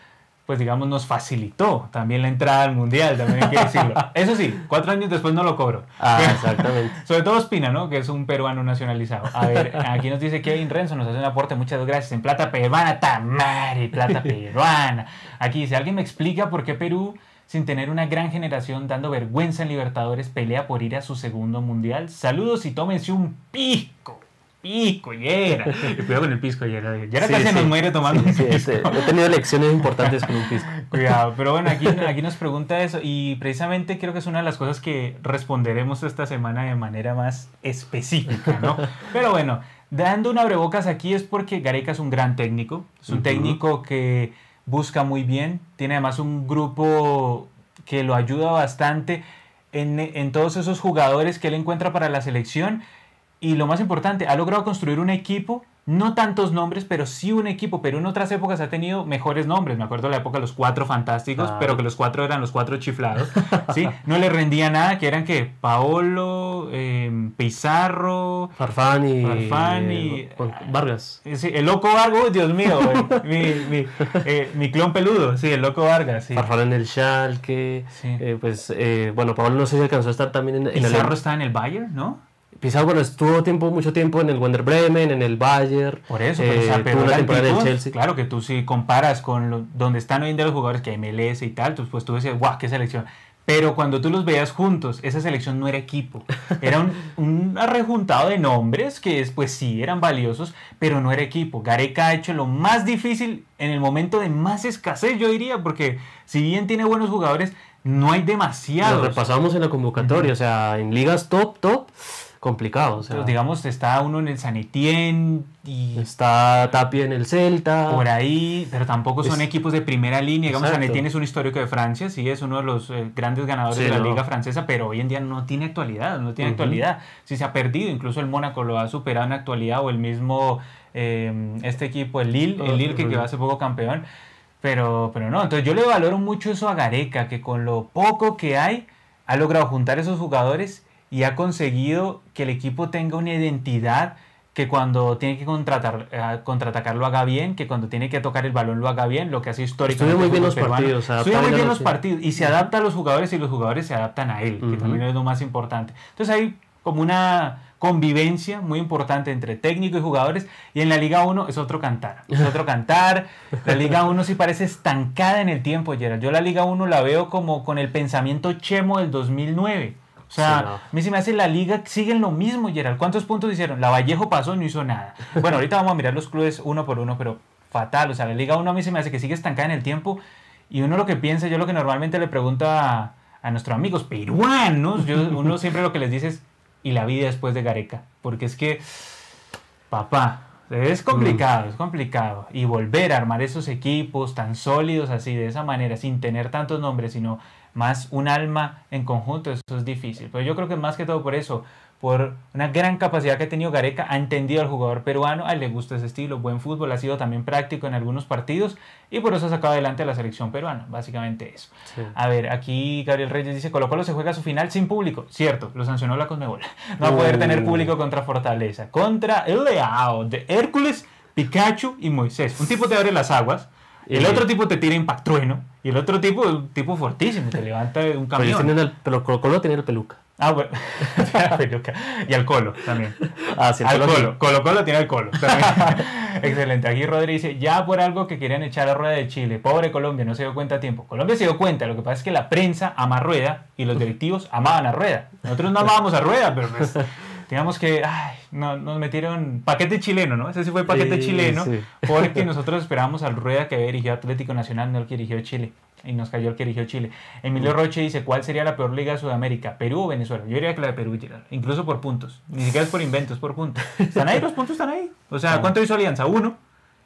Speaker 1: pues digamos, nos facilitó también la entrada al Mundial, también hay que decirlo. [laughs] Eso sí, cuatro años después no lo cobro.
Speaker 2: Ah, exactamente. [laughs]
Speaker 1: Sobre todo Espina, ¿no? Que es un peruano nacionalizado. A ver, aquí nos dice Kevin Renzo, nos hace un aporte, muchas gracias. En plata peruana, tamare, plata peruana. Aquí dice, ¿alguien me explica por qué Perú, sin tener una gran generación, dando vergüenza en Libertadores, pelea por ir a su segundo mundial? Saludos y tómense un pisco. Pisco, Yera. [laughs] Cuidado con el pisco, Yera. Yera
Speaker 2: Sí,
Speaker 1: casi
Speaker 2: sí.
Speaker 1: nos muere tomando
Speaker 2: Sí,
Speaker 1: un pisco.
Speaker 2: este, he tenido lecciones importantes con un pisco. [laughs]
Speaker 1: Cuidado, pero bueno, aquí, [laughs] aquí nos pregunta eso y precisamente creo que es una de las cosas que responderemos esta semana de manera más específica, ¿no? Pero bueno, dando un abrebocas aquí es porque Gareca es un gran técnico, es un técnico que busca muy bien, tiene además un grupo que lo ayuda bastante en, todos esos jugadores que él encuentra para la selección y lo más importante, ha logrado construir un equipo, no tantos nombres, pero sí un equipo. Pero en otras épocas ha tenido mejores nombres. Me acuerdo de la época de los cuatro fantásticos,
Speaker 2: Ah.
Speaker 1: pero que los cuatro eran los cuatro chiflados. [laughs] ¿sí? No le rendía nada, que eran que Paolo, eh, Pizarro,
Speaker 2: Farfán y- eh, Vargas.
Speaker 1: eh, sí, el loco Vargas, Dios mío, eh, mi, mi, eh, mi clon peludo, sí, el loco Vargas. Sí.
Speaker 2: Farfán en el Schalke.
Speaker 1: Sí.
Speaker 2: pues, eh, bueno, Pablo no sé si alcanzó a estar también en, en el...
Speaker 1: Pizarro está en el Bayern, ¿no?
Speaker 2: Pizarro, bueno, estuvo tiempo, mucho tiempo en el Wonder Bremen, en el Bayern.
Speaker 1: Por eso, pero,
Speaker 2: eh,
Speaker 1: o sea, pero
Speaker 2: tuvo una
Speaker 1: la
Speaker 2: temporada
Speaker 1: actitud,
Speaker 2: Chelsea.
Speaker 1: Claro que tú si comparas con lo- donde están hoy en día los jugadores que MLS y tal, tú, pues tú decías, guau, qué selección. Pero cuando tú los veías juntos, esa selección no era equipo. Era un, [laughs] un arrejuntado de nombres que después sí eran valiosos, pero no era equipo. Gareca ha hecho lo más difícil en el momento de más escasez, yo diría, porque si bien tiene buenos jugadores, no hay
Speaker 2: Lo
Speaker 1: demasiados.
Speaker 2: repasamos en la convocatoria, o sea, en ligas top, top, complicado. O sea,
Speaker 1: digamos, está uno en el San Etienne y
Speaker 2: está Tapia en el Celta.
Speaker 1: por ahí, pero tampoco son
Speaker 2: Es-
Speaker 1: equipos de primera línea. Digamos,
Speaker 2: Exacto.
Speaker 1: Sané es un histórico de Francia, sí, es uno de los eh, grandes ganadores
Speaker 2: Sí,
Speaker 1: de la
Speaker 2: no.
Speaker 1: liga francesa, pero hoy en día no tiene actualidad, no tiene actualidad. Sí se ha perdido, incluso el Mónaco lo ha superado en actualidad, o el mismo, eh, este equipo, el Lille, el
Speaker 2: Ah,
Speaker 1: Lille que quedó hace poco campeón. Pero, pero no, entonces yo le valoro mucho eso a Gareca, que con lo poco que hay, ha logrado juntar esos jugadores y ha conseguido que el equipo tenga una identidad que cuando tiene que contratar, eh, contraatacar lo haga bien, que cuando tiene que tocar el balón lo haga bien, lo que hace histórico.
Speaker 2: Estudia muy bien los partidos,
Speaker 1: Estudia muy bien
Speaker 2: los-
Speaker 1: partidos y se adapta a los jugadores y los jugadores se adaptan a él, que
Speaker 2: Ujú.
Speaker 1: también es lo más importante. Entonces hay como una convivencia muy importante entre técnico y jugadores y en la Liga 1 es otro cantar, es [laughs] otro cantar. La Liga 1 sí parece estancada en el tiempo, Gerard. Yo la Liga 1 la veo como con el pensamiento chemo del 2009. O sea,
Speaker 2: Sí, no.
Speaker 1: a mí se me hace la liga, siguen lo mismo, Gerard. ¿Cuántos puntos hicieron? La Vallejo pasó y no hizo nada. Bueno, ahorita vamos a mirar los clubes uno por uno, pero fatal. O sea, la Liga 1 a mí se me hace que sigue estancada en el tiempo. Y uno lo que piensa, yo lo que normalmente le pregunto a, a nuestros amigos peruanos, yo, uno siempre lo que les dice es, ¿y la vida después de Gareca? Porque es que, papá, es complicado, es complicado. Y volver a armar esos equipos tan sólidos así, de esa manera, sin tener tantos nombres, sino más un alma en conjunto, eso es difícil. Pero yo creo que más que todo por eso, por una gran capacidad que ha tenido Gareca, ha entendido al jugador peruano, a él le gusta ese estilo, buen fútbol, ha sido también práctico en algunos partidos y por eso ha sacado adelante a la selección peruana, básicamente eso.
Speaker 2: Sí.
Speaker 1: A ver, aquí Gabriel Reyes dice, Colo Colo se juega su final sin público. Cierto, lo sancionó la Conmebol. [laughs] No va a poder
Speaker 2: Uh.
Speaker 1: tener público contra Fortaleza. Contra el Leao de Hércules, Pikachu y Moisés. Un tipo te abre las aguas, el
Speaker 2: Y-
Speaker 1: otro tipo te tira impactrueno y el otro tipo, un tipo fortísimo, te [laughs] levanta un camión.
Speaker 2: el, pero Colo Colo tiene el peluca.
Speaker 1: Ah, bueno. [laughs] Peluca. y al Colo también.
Speaker 2: Ah, sí,
Speaker 1: al
Speaker 2: Colo.
Speaker 1: Colo. Colo Colo tiene al Colo. [laughs] Excelente. Aquí Rodri dice, ya por algo que querían echar a Rueda de Chile. Pobre Colombia, no se dio cuenta a tiempo. Colombia se dio cuenta. Lo que pasa es que la prensa ama a Rueda y los directivos amaban a Rueda. Nosotros no amábamos a Rueda, pero pues teníamos que... Ay, no, nos metieron paquete chileno, ¿no? Ese sí fue paquete
Speaker 2: Sí,
Speaker 1: chileno.
Speaker 2: sí.
Speaker 1: Porque [laughs] nosotros esperábamos al Rueda que había dirigido Atlético Nacional, no el que dirigió Chile. Y nos cayó el que dirigió Chile. Emilio Roche dice, ¿cuál sería la peor liga de Sudamérica? ¿Perú o Venezuela? Yo diría que la de Perú, incluso por puntos. Ni siquiera es por inventos, por puntos. Están ahí, los puntos están ahí. O sea. ¿cuánto hizo Alianza? Uno.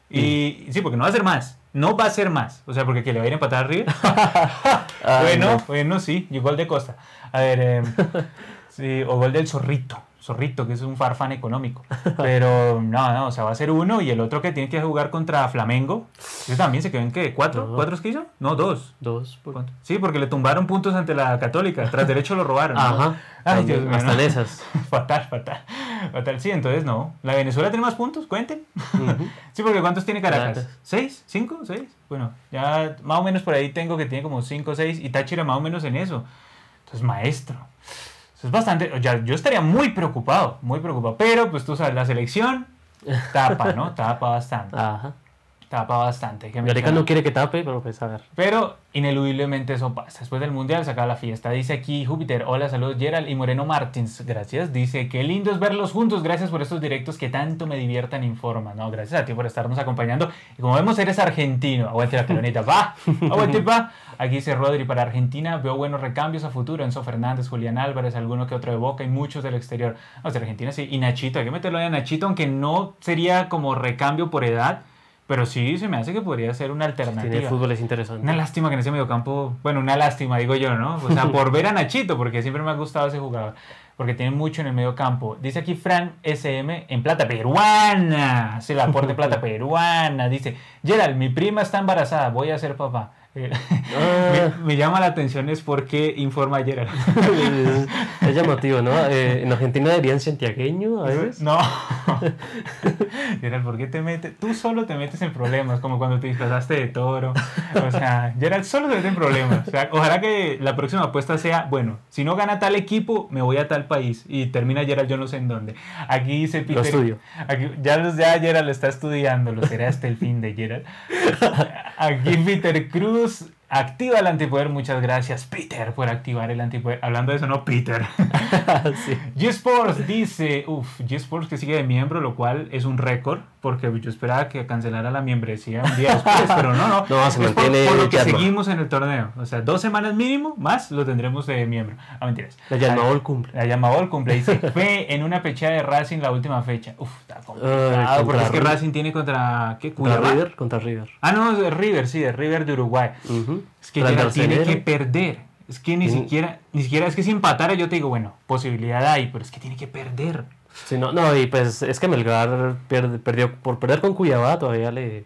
Speaker 1: Y sí, porque no va a ser más. No va a ser más. O sea, porque que le va a ir a empatar arriba. [laughs] Bueno,
Speaker 2: no.
Speaker 1: bueno, sí. Y gol de Costa. A ver, eh, [laughs] sí, o gol del Zorrito. Zorrito, que es un farfán económico. [laughs] Pero no, no, o sea, va a ser uno y el otro que tiene que jugar contra Flamengo. Ese también se quedó en qué? ¿Cuatro?
Speaker 2: No.
Speaker 1: ¿Cuatro es que hizo? No, dos.
Speaker 2: Dos. por-
Speaker 1: ¿Cuánto? Sí, porque le tumbaron puntos ante la Católica. Tras [laughs] derecho lo robaron. ¿no?
Speaker 2: Ajá.
Speaker 1: Ay, Dios mío,
Speaker 2: Hasta
Speaker 1: no.
Speaker 2: esas. [laughs]
Speaker 1: Fatal, fatal. Fatal. Sí, entonces no. ¿La Venezuela tiene más puntos? Cuenten.
Speaker 2: Ujú.
Speaker 1: Sí, porque ¿cuántos tiene Caracas?
Speaker 2: Caracas.
Speaker 1: ¿Seis? ¿Cinco? ¿Seis? Bueno, ya más o menos por ahí tengo que tiene como cinco o seis y Táchira más o menos en eso. Entonces, maestro. Eso es bastante. Ya, yo estaría muy preocupado, muy preocupado. Pero, pues tú sabes, la selección tapa, ¿no? [laughs] Tapa bastante.
Speaker 2: Ajá.
Speaker 1: Tapa bastante. que mencionar.
Speaker 2: no quiere que tape, pero pues a ver.
Speaker 1: Pero ineludiblemente eso pasa. Después del Mundial se acaba la fiesta. Dice aquí Júpiter, hola, saludos Gerald y Moreno Martins. Gracias. Dice, qué lindo es verlos juntos. Gracias por estos directos que tanto me diviertan informan. No, gracias a ti por estarnos acompañando. Y como vemos, eres argentino. Aguante la colonita, va. Aguante, va. Aquí dice Rodri, para Argentina veo buenos recambios a futuro. Enzo Fernández, Julián Álvarez, alguno que otro de Boca y muchos del exterior. No, de Argentina sí. Y Nachito, hay que meterlo ahí a Nachito, aunque no sería como recambio por edad. Pero sí, se me hace que podría ser una alternativa.
Speaker 2: Tiene fútbol es interesante.
Speaker 1: Una lástima que en ese mediocampo, bueno, una lástima digo yo, ¿no? O sea, [laughs] por ver a Nachito, porque siempre me ha gustado ese jugador, porque tiene mucho en el mediocampo. Dice aquí Fran SM en plata peruana, se la aporte [laughs] plata peruana. Dice, Gerald, mi prima está embarazada, voy a ser papá. Eh, [laughs] me, me, llama la atención es porque informa Gerald.
Speaker 2: es llamativo, ¿no? Eh, en Argentina dirían santiagueño a veces.
Speaker 1: No. [laughs] Gerald, ¿por qué te metes? Tú solo te metes en problemas, como cuando te disfrazaste de toro. O sea, Gerald solo se mete en problemas. O sea, ojalá que la próxima apuesta sea, bueno, si no gana tal equipo, me voy a tal país. Y termina Gerald, yo no sé en dónde. Aquí dice Peter.
Speaker 2: Lo estudio.
Speaker 1: Aquí, ya, ya Gerald lo está estudiando, lo será hasta el fin de Gerald. [laughs] Aquí Peter Cruz ist activa el antipoder. Muchas gracias, Peter, por activar el antipoder. Hablando de eso, no, Peter. [laughs] sí. G-Sports dice, uff, G-Sports que sigue de miembro, lo cual es un récord, porque yo esperaba que cancelara la membresía un día después, pero no, no. [laughs]
Speaker 2: No, se mantiene.
Speaker 1: Por, por lo que seguimos en el torneo. O sea, dos semanas mínimo, más lo tendremos de miembro. Ah, mentiras.
Speaker 2: La Yamabol cumple.
Speaker 1: La Yamabol cumple. Dice, [laughs] fue en una fecha de Racing la última fecha. Uf, está complicado, porque es que Racing tiene contra, ¿qué?
Speaker 2: Contra River, contra River.
Speaker 1: Ah, no, de River, sí, de River de Uruguay. Uh es que Gerald tiene que perder. Es que ni siquiera, ni siquiera, es que si empatara yo te digo, bueno, posibilidad hay, pero es que tiene que perder.
Speaker 2: Sí, no, no, y pues es que Melgar pierde, perdió, por perder con Cuyabá todavía le,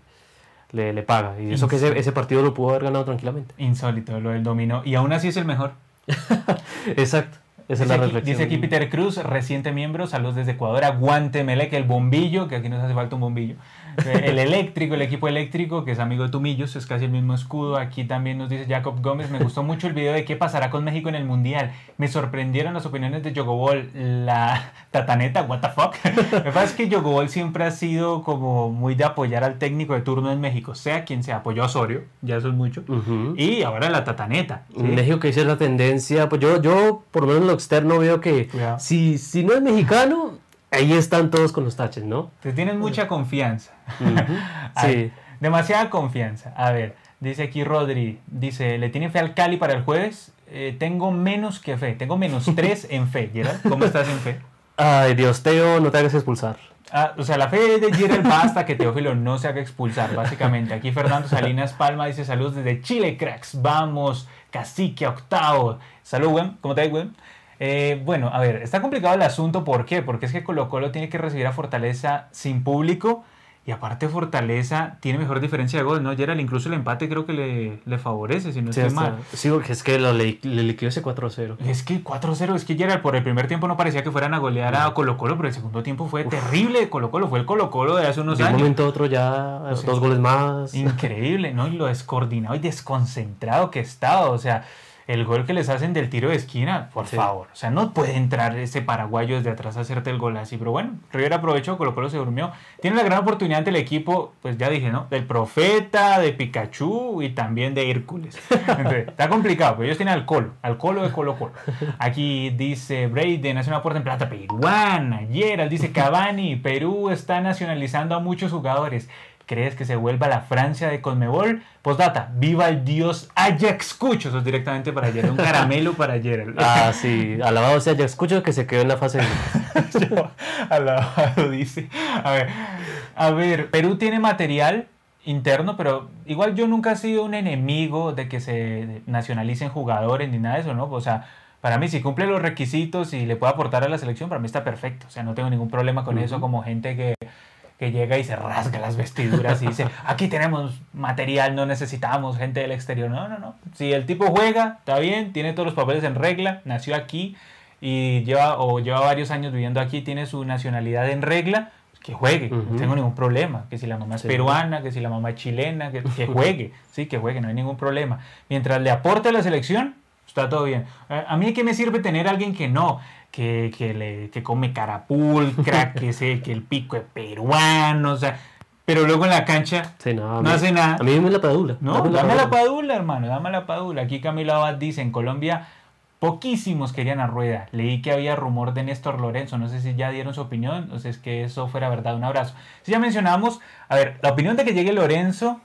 Speaker 2: le, le paga. Y eso que ese, ese, partido lo pudo haber ganado tranquilamente.
Speaker 1: Insólito, lo del dominó. Y aún así es el mejor. [laughs]
Speaker 2: Exacto. Esa
Speaker 1: dice,
Speaker 2: es la
Speaker 1: aquí,
Speaker 2: reflexión.
Speaker 1: dice aquí Peter Cruz, reciente miembro, saludos desde Ecuador, aguante Melec, el bombillo, que aquí nos hace falta un bombillo. El eléctrico, el equipo eléctrico, que es amigo de Tumillos, es casi el mismo escudo. Aquí también nos dice Jacob Gómez, me gustó mucho el video de qué pasará con México en el Mundial. Me sorprendieron las opiniones de Yogobol, la tataneta, what the fuck. Que pasa es que Yogobol siempre ha sido como muy de apoyar al técnico de turno en México, sea quien se apoyó a Osorio, ya eso es mucho. Uh -huh. Y ahora la tataneta.
Speaker 2: ¿sí? México que dice la tendencia, pues yo, yo por lo menos en lo externo veo que si, si no es mexicano, ahí están todos con los taches, ¿no?
Speaker 1: Te tienen mucha confianza. Uh [laughs] -huh. sí. demasiada confianza. A ver, dice aquí Rodri, dice, ¿le tiene fe al Cali para el jueves? Eh, tengo menos que fe, tengo menos [laughs] 3 en fe. Gerard, ¿cómo estás en fe?
Speaker 2: Ay, Dios, Teo, no te hagas expulsar.
Speaker 1: Ah, o sea, la fe de Gerald va hasta que Teófilo no se haga expulsar, básicamente. Aquí Fernando Salinas Palma dice saludos desde Chile, cracks. Vamos, cacique octavo. Salud, güey. ¿Cómo te va, güey? Eh, bueno, a ver, está complicado el asunto. ¿Por qué? Porque es que Colo Colo tiene que recibir a Fortaleza sin público. Y aparte Fortaleza tiene mejor diferencia de gol, ¿no? Gerald, incluso el empate creo que le, le favorece, si no
Speaker 2: sí,
Speaker 1: estoy mal.
Speaker 2: Sí, porque es que lo, le, le liquidó ese 4-0.
Speaker 1: Es que 4-0, es que Gerald por el primer tiempo no parecía que fueran a golear a Colo Colo, pero el segundo tiempo fue Uf. terrible de Colo Colo, fue el Colo Colo de hace unos
Speaker 2: de
Speaker 1: años.
Speaker 2: un momento a otro ya, o sea, dos goles más.
Speaker 1: Increíble, ¿no? Y lo descoordinado y desconcentrado que estaba, o sea el gol que les hacen del tiro de esquina, por sí. favor. O sea, no puede entrar ese paraguayo desde atrás a hacerte el gol así. Pero bueno, River aprovechó, Colo Colo se durmió. Tiene la gran oportunidad ante el equipo, pues ya dije, ¿no? Del Profeta, de Pikachu y también de Hércules. Entonces, está complicado, pero ellos tienen al Colo, al Colo de Colo Colo. Aquí dice Braden, hace una puerta en plata peruana. Gerald dice Cavani, Perú está nacionalizando a muchos jugadores. ¿Crees que se vuelva la Francia de Conmebol? Postdata, viva el dios Ajax Cucho. Eso es directamente para ayer, un [laughs] caramelo para ayer.
Speaker 2: Ah, sí, alabado sea Ajax Cucho que se quedó en la fase
Speaker 1: de... [laughs] alabado, dice. A ver, a ver, Perú tiene material interno, pero igual yo nunca he sido un enemigo de que se nacionalicen jugadores ni nada de eso, ¿no? O sea, para mí, si cumple los requisitos y le puede aportar a la selección, para mí está perfecto. O sea, no tengo ningún problema con uh -huh. eso como gente que que llega y se rasga las vestiduras y dice, [laughs] aquí tenemos material, no necesitamos gente del exterior. No, no, no. Si el tipo juega, está bien, tiene todos los papeles en regla, nació aquí y lleva, o lleva varios años viviendo aquí, tiene su nacionalidad en regla, pues que juegue, uh -huh. no tengo ningún problema. Que si la mamá es sí. peruana, que si la mamá es chilena, que, que [laughs] juegue, sí, que juegue, no hay ningún problema. Mientras le aporte a la selección, está todo bien. A mí, ¿qué me sirve tener a alguien que no? Que, que, le, que come carapulcra, [laughs] que, sé, que el pico es peruano, o sea, pero luego en la cancha
Speaker 2: sí, no,
Speaker 1: no
Speaker 2: mí,
Speaker 1: hace nada.
Speaker 2: A mí dame la padula.
Speaker 1: No, dame, dame la, padula, hermano, dame la padula. Aquí Camilo Abad dice, en Colombia poquísimos querían a Rueda. Leí que había rumor de Néstor Lorenzo, no sé si ya dieron su opinión, o sea, es que eso fuera verdad. Un abrazo. Si ya mencionamos, a ver, la opinión de que llegue Lorenzo,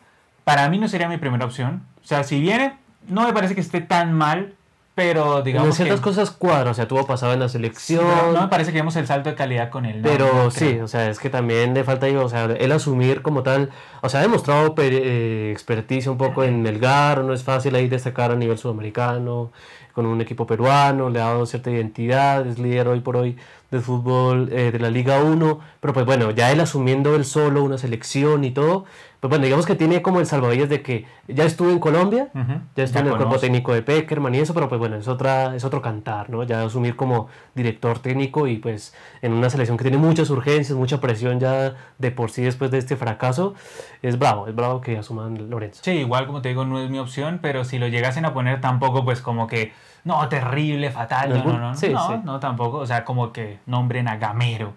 Speaker 1: para mí no sería mi primera opción. O sea, si viene, no me parece que esté tan mal, pero digamos
Speaker 2: en ciertas
Speaker 1: que,
Speaker 2: cosas cuadra, o sea, tuvo pasado en la selección.
Speaker 1: No me parece que vemos el salto de calidad con él. No,
Speaker 2: pero
Speaker 1: no
Speaker 2: sí, o sea, es que también le falta, o sea, él asumir como tal, o sea, ha demostrado eh, experticia un poco en Melgar, no es fácil ahí destacar a nivel sudamericano, con un equipo peruano, le ha dado cierta identidad, es líder hoy por hoy del fútbol eh, de la Liga 1, pero pues bueno, ya él asumiendo él solo una selección y todo, pues bueno, digamos que tiene como el salvavidas de que ya estuvo en Colombia, ya estuvo
Speaker 1: Ya
Speaker 2: en el cuerpo
Speaker 1: conoce.
Speaker 2: técnico de Peckerman y eso, pero pues bueno, es, otra, es otro cantar, ¿no? Ya asumir como director técnico y pues en una selección que tiene muchas urgencias, mucha presión ya de por sí después de este fracaso, es bravo, es bravo que asuman Lorenzo.
Speaker 1: Sí, igual como te digo, no es mi opción, pero si lo llegasen a poner tampoco, pues como que, no, terrible, fatal, no, no, no,
Speaker 2: Sí,
Speaker 1: no,
Speaker 2: sí.
Speaker 1: no, tampoco, o sea, como que nombren a Gamero.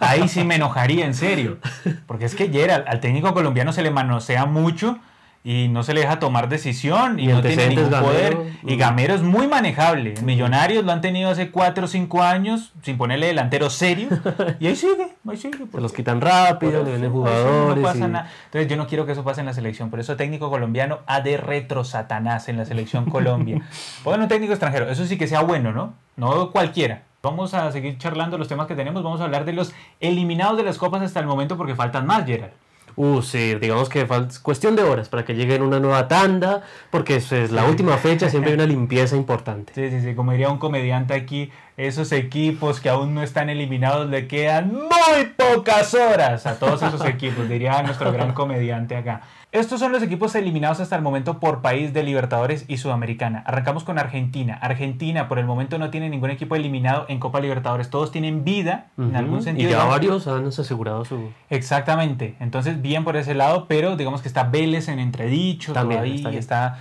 Speaker 1: Ahí sí me enojaría, en serio, porque es que Gerald, al técnico colombiano se le manosea mucho y no se le deja tomar decisión y,
Speaker 2: Y
Speaker 1: no tiene ningún poder.
Speaker 2: Gamero,
Speaker 1: Y. Gamero es muy manejable. Millonarios lo han tenido hace 4 o 5 años sin ponerle delantero serio y ahí sigue, ahí sigue.
Speaker 2: Se los quitan rápido, le venden jugadores.
Speaker 1: No pasa
Speaker 2: y-
Speaker 1: nada. Entonces yo no quiero que eso pase en la selección. Por eso técnico colombiano ha de retro Satanás en la selección [laughs] Colombia. Bueno, un técnico extranjero. Eso sí que sea bueno, ¿no? No cualquiera. Vamos a seguir charlando los temas que tenemos. Vamos a hablar de los eliminados de las copas hasta el momento porque faltan más, Gerald.
Speaker 2: Uh, sí, digamos que falta cuestión de horas para que llegue en una nueva tanda, porque es, es la última fecha, siempre hay una [laughs] limpieza importante.
Speaker 1: Sí, sí, sí. Como diría un comediante aquí, esos equipos que aún no están eliminados le quedan muy pocas horas a todos esos equipos, diría nuestro gran [laughs] comediante acá. Estos son los equipos eliminados hasta el momento por país de Libertadores y Sudamericana. Arrancamos con Argentina. Argentina por el momento no tiene ningún equipo eliminado en Copa Libertadores. Todos tienen vida en algún
Speaker 2: Y
Speaker 1: sentido.
Speaker 2: ya
Speaker 1: ¿no?
Speaker 2: varios han asegurado su...
Speaker 1: Exactamente. Entonces, bien por ese lado, pero digamos que está Vélez en entredicho
Speaker 2: También,
Speaker 1: todavía.
Speaker 2: está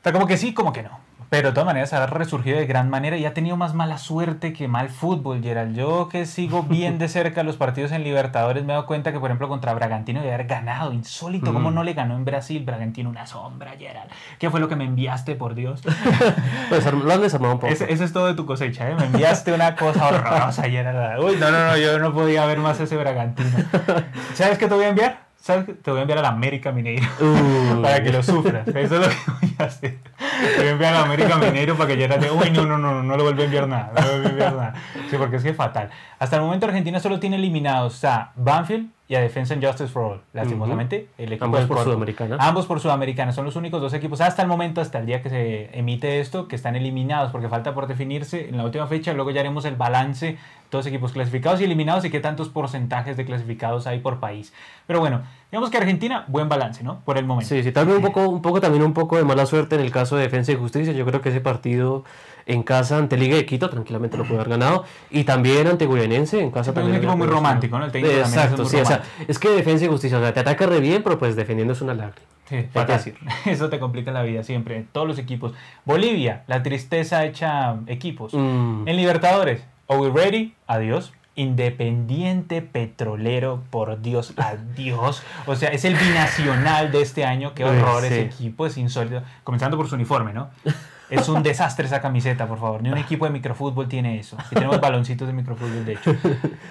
Speaker 1: está, como que sí, como que no. Pero de todas maneras ha resurgido de gran manera y ha tenido más mala suerte que mal fútbol, Gerald. Yo que sigo [laughs] bien de cerca los partidos en Libertadores me he dado cuenta que, por ejemplo, contra Bragantino debe haber ganado. Insólito, ¿cómo
Speaker 2: Mm.
Speaker 1: no le ganó en Brasil? Bragantino una sombra, Gerald. ¿Qué fue lo que me enviaste, por Dios? [laughs]
Speaker 2: Pues, lo han desarmado un poco.
Speaker 1: Ese, ese es todo de tu cosecha, ¿eh? Me enviaste una cosa horrorosa la- Uy, no, no, no, yo no podía ver más ese Bragantino. [laughs] ¿Sabes qué te voy a enviar? ¿Sabes qué? Te voy a enviar a la América Mineiro. [laughs]
Speaker 2: Uh,
Speaker 1: Para que lo sufras. Eso es lo que voy a hacer. Te voy a enviar a la América Mineiro para que ya te uy, no, no, no, no, no le vuelvo a enviar nada. No le vuelvo a enviar nada. Sí, porque es que es fatal. Hasta el momento Argentina solo tiene eliminados a Banfield y a Defensa and Justice for All. Lastimosamente, el equipo
Speaker 2: Ambos por
Speaker 1: Porto.
Speaker 2: Sudamericana.
Speaker 1: Ambos por Sudamericana. Son los únicos dos equipos hasta el momento, hasta el día que se emite esto, que están eliminados porque falta por definirse en la última fecha. Luego ya haremos el balance, todos equipos clasificados y eliminados y qué tantos porcentajes de clasificados hay por país. Pero bueno, digamos que Argentina, buen balance, ¿no? Por el momento.
Speaker 2: Sí, sí, tal vez un poco, un poco también un poco de mala suerte en el caso de Defensa y Justicia. Yo creo que ese partido en casa ante Liga de Quito tranquilamente lo puede haber ganado. Y también ante Guayanense en casa
Speaker 1: Es un
Speaker 2: también.
Speaker 1: equipo muy romántico. ¿no? El técnico también es
Speaker 2: Exacto,
Speaker 1: muy
Speaker 2: sí, o sea, es que Defensa y Justicia, o sea, te ataca re bien, pero pues defendiendo es una lágrima.
Speaker 1: Sí, fatal.
Speaker 2: decir. [laughs]
Speaker 1: Eso te complica la vida siempre, todos los equipos. Bolivia, la tristeza hecha equipos.
Speaker 2: Mm.
Speaker 1: En Libertadores, Are we ready? Adiós. Independiente Petrolero, por Dios, [laughs] adiós. O sea, es el binacional de este año. Qué horror
Speaker 2: sí.
Speaker 1: ese equipo, es insólito. Comenzando por su uniforme, ¿no? [laughs] Es un desastre esa camiseta, por favor. Ni un equipo de microfútbol tiene eso. Y tenemos [laughs] baloncitos de microfútbol, de hecho.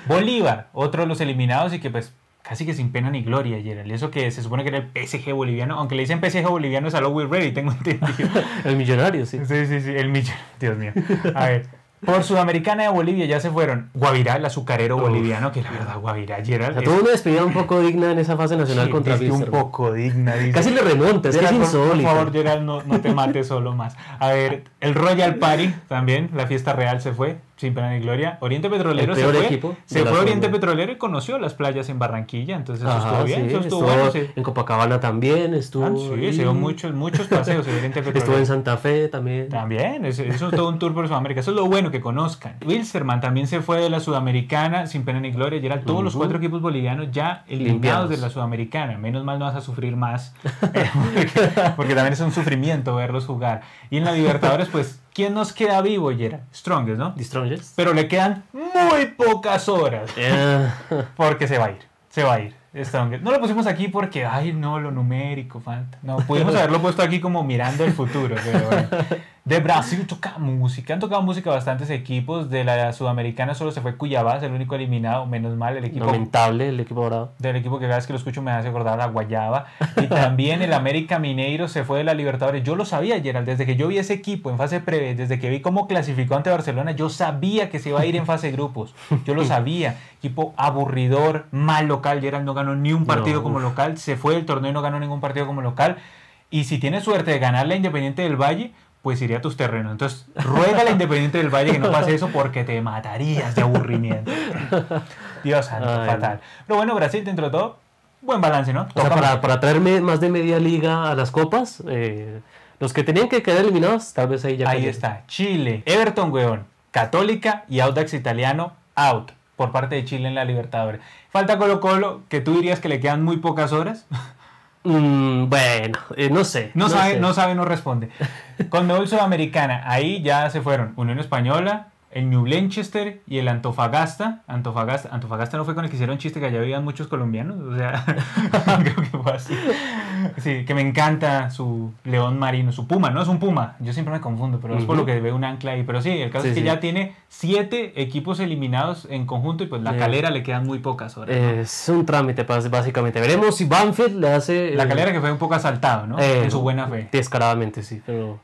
Speaker 1: Bolívar, otro de los eliminados y que pues casi que sin pena ni gloria, Gerald. Eso que se supone que era el PSG boliviano, aunque le dicen PSG boliviano es a lo we ready, tengo entendido. [laughs]
Speaker 2: El millonario, sí.
Speaker 1: Sí, sí, sí, el millón. Dios mío. A ver. Por Sudamericana de Bolivia ya se fueron Guavirá, el azucarero
Speaker 2: Uf.
Speaker 1: boliviano, que la verdad, Guavirá, Gerald.
Speaker 2: O sea, tuvo una despedida un poco digna en esa fase nacional
Speaker 1: sí,
Speaker 2: contra
Speaker 1: que un poco digna. dice.
Speaker 2: Casi le remonta, es que es
Speaker 1: Gerald, por-
Speaker 2: insólito.
Speaker 1: Por favor, Gerald, no, no te mates [laughs] solo más. A ver, el Royal Party también, la fiesta real se fue, sin pena ni gloria. Oriente Petrolero
Speaker 2: El
Speaker 1: se fue.
Speaker 2: equipo
Speaker 1: se fue Oriente. Petrolero y conoció las playas en Barranquilla, entonces eso
Speaker 2: Ajá,
Speaker 1: estuvo bien,
Speaker 2: sí,
Speaker 1: eso estuvo,
Speaker 2: estuvo
Speaker 1: bueno. Sí.
Speaker 2: En Copacabana también estuvo.
Speaker 1: Ah, sí,
Speaker 2: ahí.
Speaker 1: se dio muchos, muchos paseos en Oriente [laughs] Petrolero.
Speaker 2: Estuvo en Santa Fe también.
Speaker 1: También, eso, eso es todo un tour por Sudamérica. Eso es lo bueno que conozcan. Wilstermann también se fue de la Sudamericana sin pena ni gloria. Y eran todos los cuatro equipos bolivianos ya eliminados de la Sudamericana. Menos mal no vas a sufrir más. eh, [laughs] [laughs] porque, porque también es un sufrimiento verlos jugar. Y en la Libertadores, pues, ¿quién nos queda vivo, Gerard? Strongest, ¿no?
Speaker 2: The Strongest.
Speaker 1: Pero le quedan muy pocas horas.
Speaker 2: Eh, [laughs]
Speaker 1: Porque se va a ir. Se va a ir. Strongest. No lo pusimos aquí porque, ay, no, lo numérico falta. No, pudimos [laughs] haberlo puesto aquí como mirando el futuro, pero bueno. [laughs] De Brasil toca música. Han tocado música bastantes equipos. De la Sudamericana solo se fue Cuyabá, es el único eliminado. Menos mal, el equipo
Speaker 2: lamentable el equipo dorado.
Speaker 1: del equipo que cada vez que lo escucho me hace acordar a Guayaba. Y también el América Mineiro se fue de la Libertadores. Yo lo sabía, Gerald, desde que yo vi ese equipo en fase previa, desde que vi cómo clasificó ante Barcelona, yo sabía que se iba a ir en fase de grupos. Yo lo sabía. Equipo aburridor, mal local. Gerald no ganó ni un partido
Speaker 2: No,
Speaker 1: como
Speaker 2: uf.
Speaker 1: local. Se fue del torneo y no ganó ningún partido como local. Y si tienes suerte de ganar la Independiente del Valle, pues iría a tus terrenos. Entonces, ruega a la Independiente del Valle que no pase eso porque te matarías de aburrimiento. [laughs] Dios santo,
Speaker 2: Ay,
Speaker 1: fatal. Pero bueno, Brasil, dentro de todo, buen balance, ¿no?
Speaker 2: O sea, para, para traerme más de media liga a las copas, eh, los que tenían que quedar eliminados, tal vez ahí ya
Speaker 1: Ahí está, Chile, Everton, weón, Católica y Audax Italiano, out por parte de Chile en la Libertadores. Falta Colo Colo, que tú dirías que le quedan muy pocas horas. [laughs]
Speaker 2: Mm, bueno, eh, no sé.
Speaker 1: No, sabe,
Speaker 2: sé.
Speaker 1: no sabe, no responde. Con Mebol Sudamericana, ahí ya se fueron Unión Española, el New Lanchester y el Antofagasta. Antofagasta, Antofagasta no fue con el que hicieron chiste que allá vivían muchos colombianos. O sea, [laughs] creo que fue así. Sí, que me encanta su león marino, su puma, ¿no? Es un puma. Yo siempre me confundo, pero es por lo que veo un ancla ahí. Pero sí, el caso
Speaker 2: Sí,
Speaker 1: es que
Speaker 2: sí.
Speaker 1: ya tiene siete equipos eliminados en conjunto y pues la
Speaker 2: Eh,
Speaker 1: calera le quedan muy pocas horas. ¿no?
Speaker 2: Es un trámite, pues, básicamente. Veremos si Banfield le hace.
Speaker 1: la
Speaker 2: eh,
Speaker 1: calera que fue un poco asaltado, ¿no?
Speaker 2: eh,
Speaker 1: en su buena fe.
Speaker 2: Descaradamente, sí. Pero.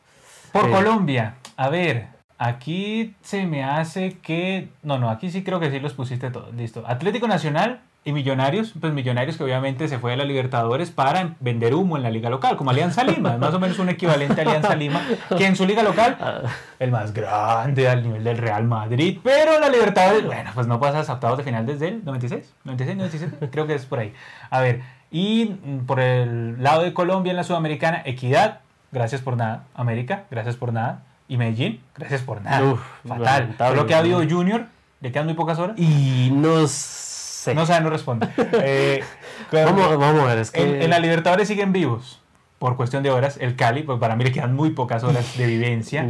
Speaker 1: Por
Speaker 2: Sí.
Speaker 1: Colombia, a ver, aquí se me hace que... No, no, aquí sí creo que sí los pusiste todos, listo. Atlético Nacional y Millonarios, pues Millonarios que obviamente se fue a la Libertadores para vender humo en la liga local, como Alianza Lima, es más o menos un equivalente a Alianza Lima, que en su liga local,
Speaker 2: ah,
Speaker 1: el más grande al nivel del Real Madrid, pero la Libertadores, bueno, pues no pasas a octavos de final desde el 96, 96, 97, creo que es por ahí. A ver, y mm, por el lado de Colombia en la Sudamericana, Equidad, gracias por nada. América, gracias por nada. Y Medellín, gracias por nada.
Speaker 2: Uf,
Speaker 1: Fatal.
Speaker 2: lamentable,
Speaker 1: Solo que ha habido. Junior, le quedan muy pocas horas.
Speaker 2: y no sé.
Speaker 1: No sabe, no responde. [laughs] Eh,
Speaker 2: vamos, vamos a ver, es que.
Speaker 1: en, en la Libertadores siguen vivos. Por cuestión de horas, el Cali, pues para mí le quedan muy pocas horas de vivencia.
Speaker 2: A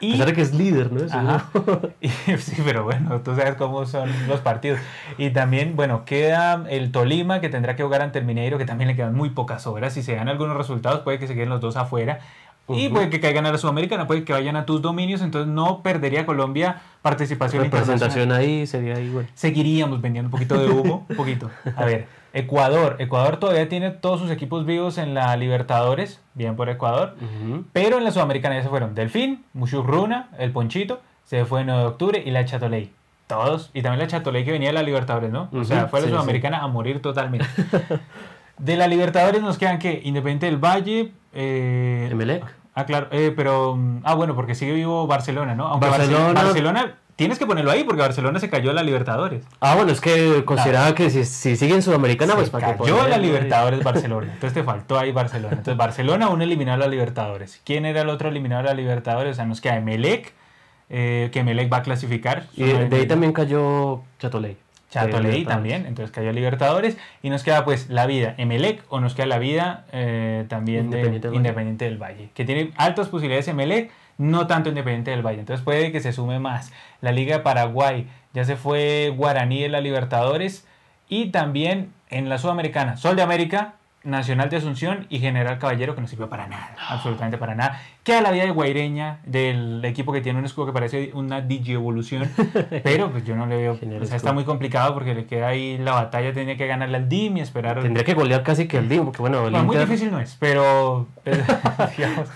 Speaker 1: Y
Speaker 2: pesar de que es líder, ¿no? Eso,
Speaker 1: Ajá.
Speaker 2: ¿no? [laughs]
Speaker 1: Y- sí, pero bueno, tú sabes cómo son los partidos. Y también, bueno, queda el Tolima que tendrá que jugar ante el Mineiro, que también le quedan muy pocas horas. Si se dan algunos resultados, puede que se queden los dos afuera. Y puede que caigan a la Sudamericana, puede que vayan a tus dominios, entonces no perdería Colombia participación.
Speaker 2: Representación ahí sería bueno.
Speaker 1: Seguiríamos vendiendo un poquito de humo, un poquito. A ver, Ecuador. Ecuador todavía tiene todos sus equipos vivos en la Libertadores, bien por Ecuador. Pero en la Sudamericana ya se fueron Delfín, Mushuk Runa, El Ponchito, se fue en 9 de octubre y la Chatoley. Todos. Y también la Chatoley que venía de la Libertadores, ¿no? O sea, fue a la
Speaker 2: sí,
Speaker 1: Sudamericana a morir totalmente. [laughs] de la Libertadores nos quedan que Independiente del Valle. Eh,
Speaker 2: Emelec.
Speaker 1: Ah, claro. eh, pero. mm, Ah, bueno, porque sigue vivo Barcelona, ¿no? Aunque Barcelona.
Speaker 2: Barcelona-.
Speaker 1: Tienes que ponerlo ahí porque Barcelona se cayó de la Libertadores.
Speaker 2: Ah, bueno, es que consideraba que si, si sigue en Sudamericana, pues para que
Speaker 1: cayó la Libertadores [laughs] Barcelona. Entonces te faltó ahí Barcelona. Entonces Barcelona aún eliminado a la Libertadores. ¿Quién era el otro eliminado a la Libertadores? O sea, nos queda Emelec, eh, que Emelec va a clasificar.
Speaker 2: Y de, de ahí también cayó Chatoley.
Speaker 1: Chatoley también, entonces cayó Libertadores. Y nos queda pues la vida Emelec o nos queda la vida eh, también
Speaker 2: Independiente
Speaker 1: de
Speaker 2: del.
Speaker 1: Independiente del Valle. Que tiene altas posibilidades Emelec, no tanto Independiente del Valle. Entonces puede que se sume más. La Liga de Paraguay, ya se fue Guaraní de la Libertadores. Y también en la Sudamericana, Sol de América, Nacional de Asunción y General Caballero, que no sirvió para nada, absolutamente para nada. Queda la vida de Guaireña, del equipo que tiene un escudo que parece una digievolución, [laughs] pero pues yo no le veo,
Speaker 2: Genial
Speaker 1: o sea, está muy complicado porque le queda ahí la batalla, tenía que ganarle al DIM y esperar.
Speaker 2: Tendría que golear casi que el DIM, porque bueno, el,
Speaker 1: Bueno, muy
Speaker 2: Inter,
Speaker 1: difícil no es, pero [laughs] eh, [laughs] digamos,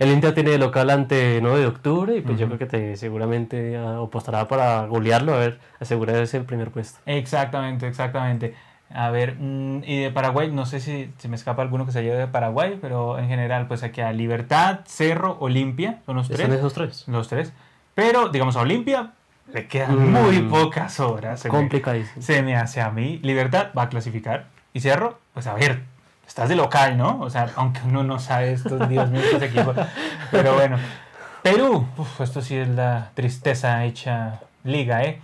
Speaker 2: el Inter tiene local ante 9 de octubre y pues yo
Speaker 1: Ujú.
Speaker 2: creo que te, seguramente ah, apostará para golearlo, a ver, asegurar ese primer puesto.
Speaker 1: Exactamente, exactamente. A ver, mm, y de Paraguay, no sé si se me escapa alguno que se haya de Paraguay, pero en general, pues aquí a Libertad, Cerro, Olimpia, son los tres.
Speaker 2: esos tres.
Speaker 1: Los tres. Pero, digamos, a Olimpia le quedan
Speaker 2: Mm.
Speaker 1: muy pocas horas. Se me,
Speaker 2: Complicadísimo.
Speaker 1: se me hace a mí. Libertad va a clasificar. Y Cerro, pues a ver, estás de local, ¿no? O sea, aunque uno no sabe estos, [laughs] Dios mío, estos equipos. Pero bueno. Perú, uf, esto sí es la tristeza hecha liga, ¿eh?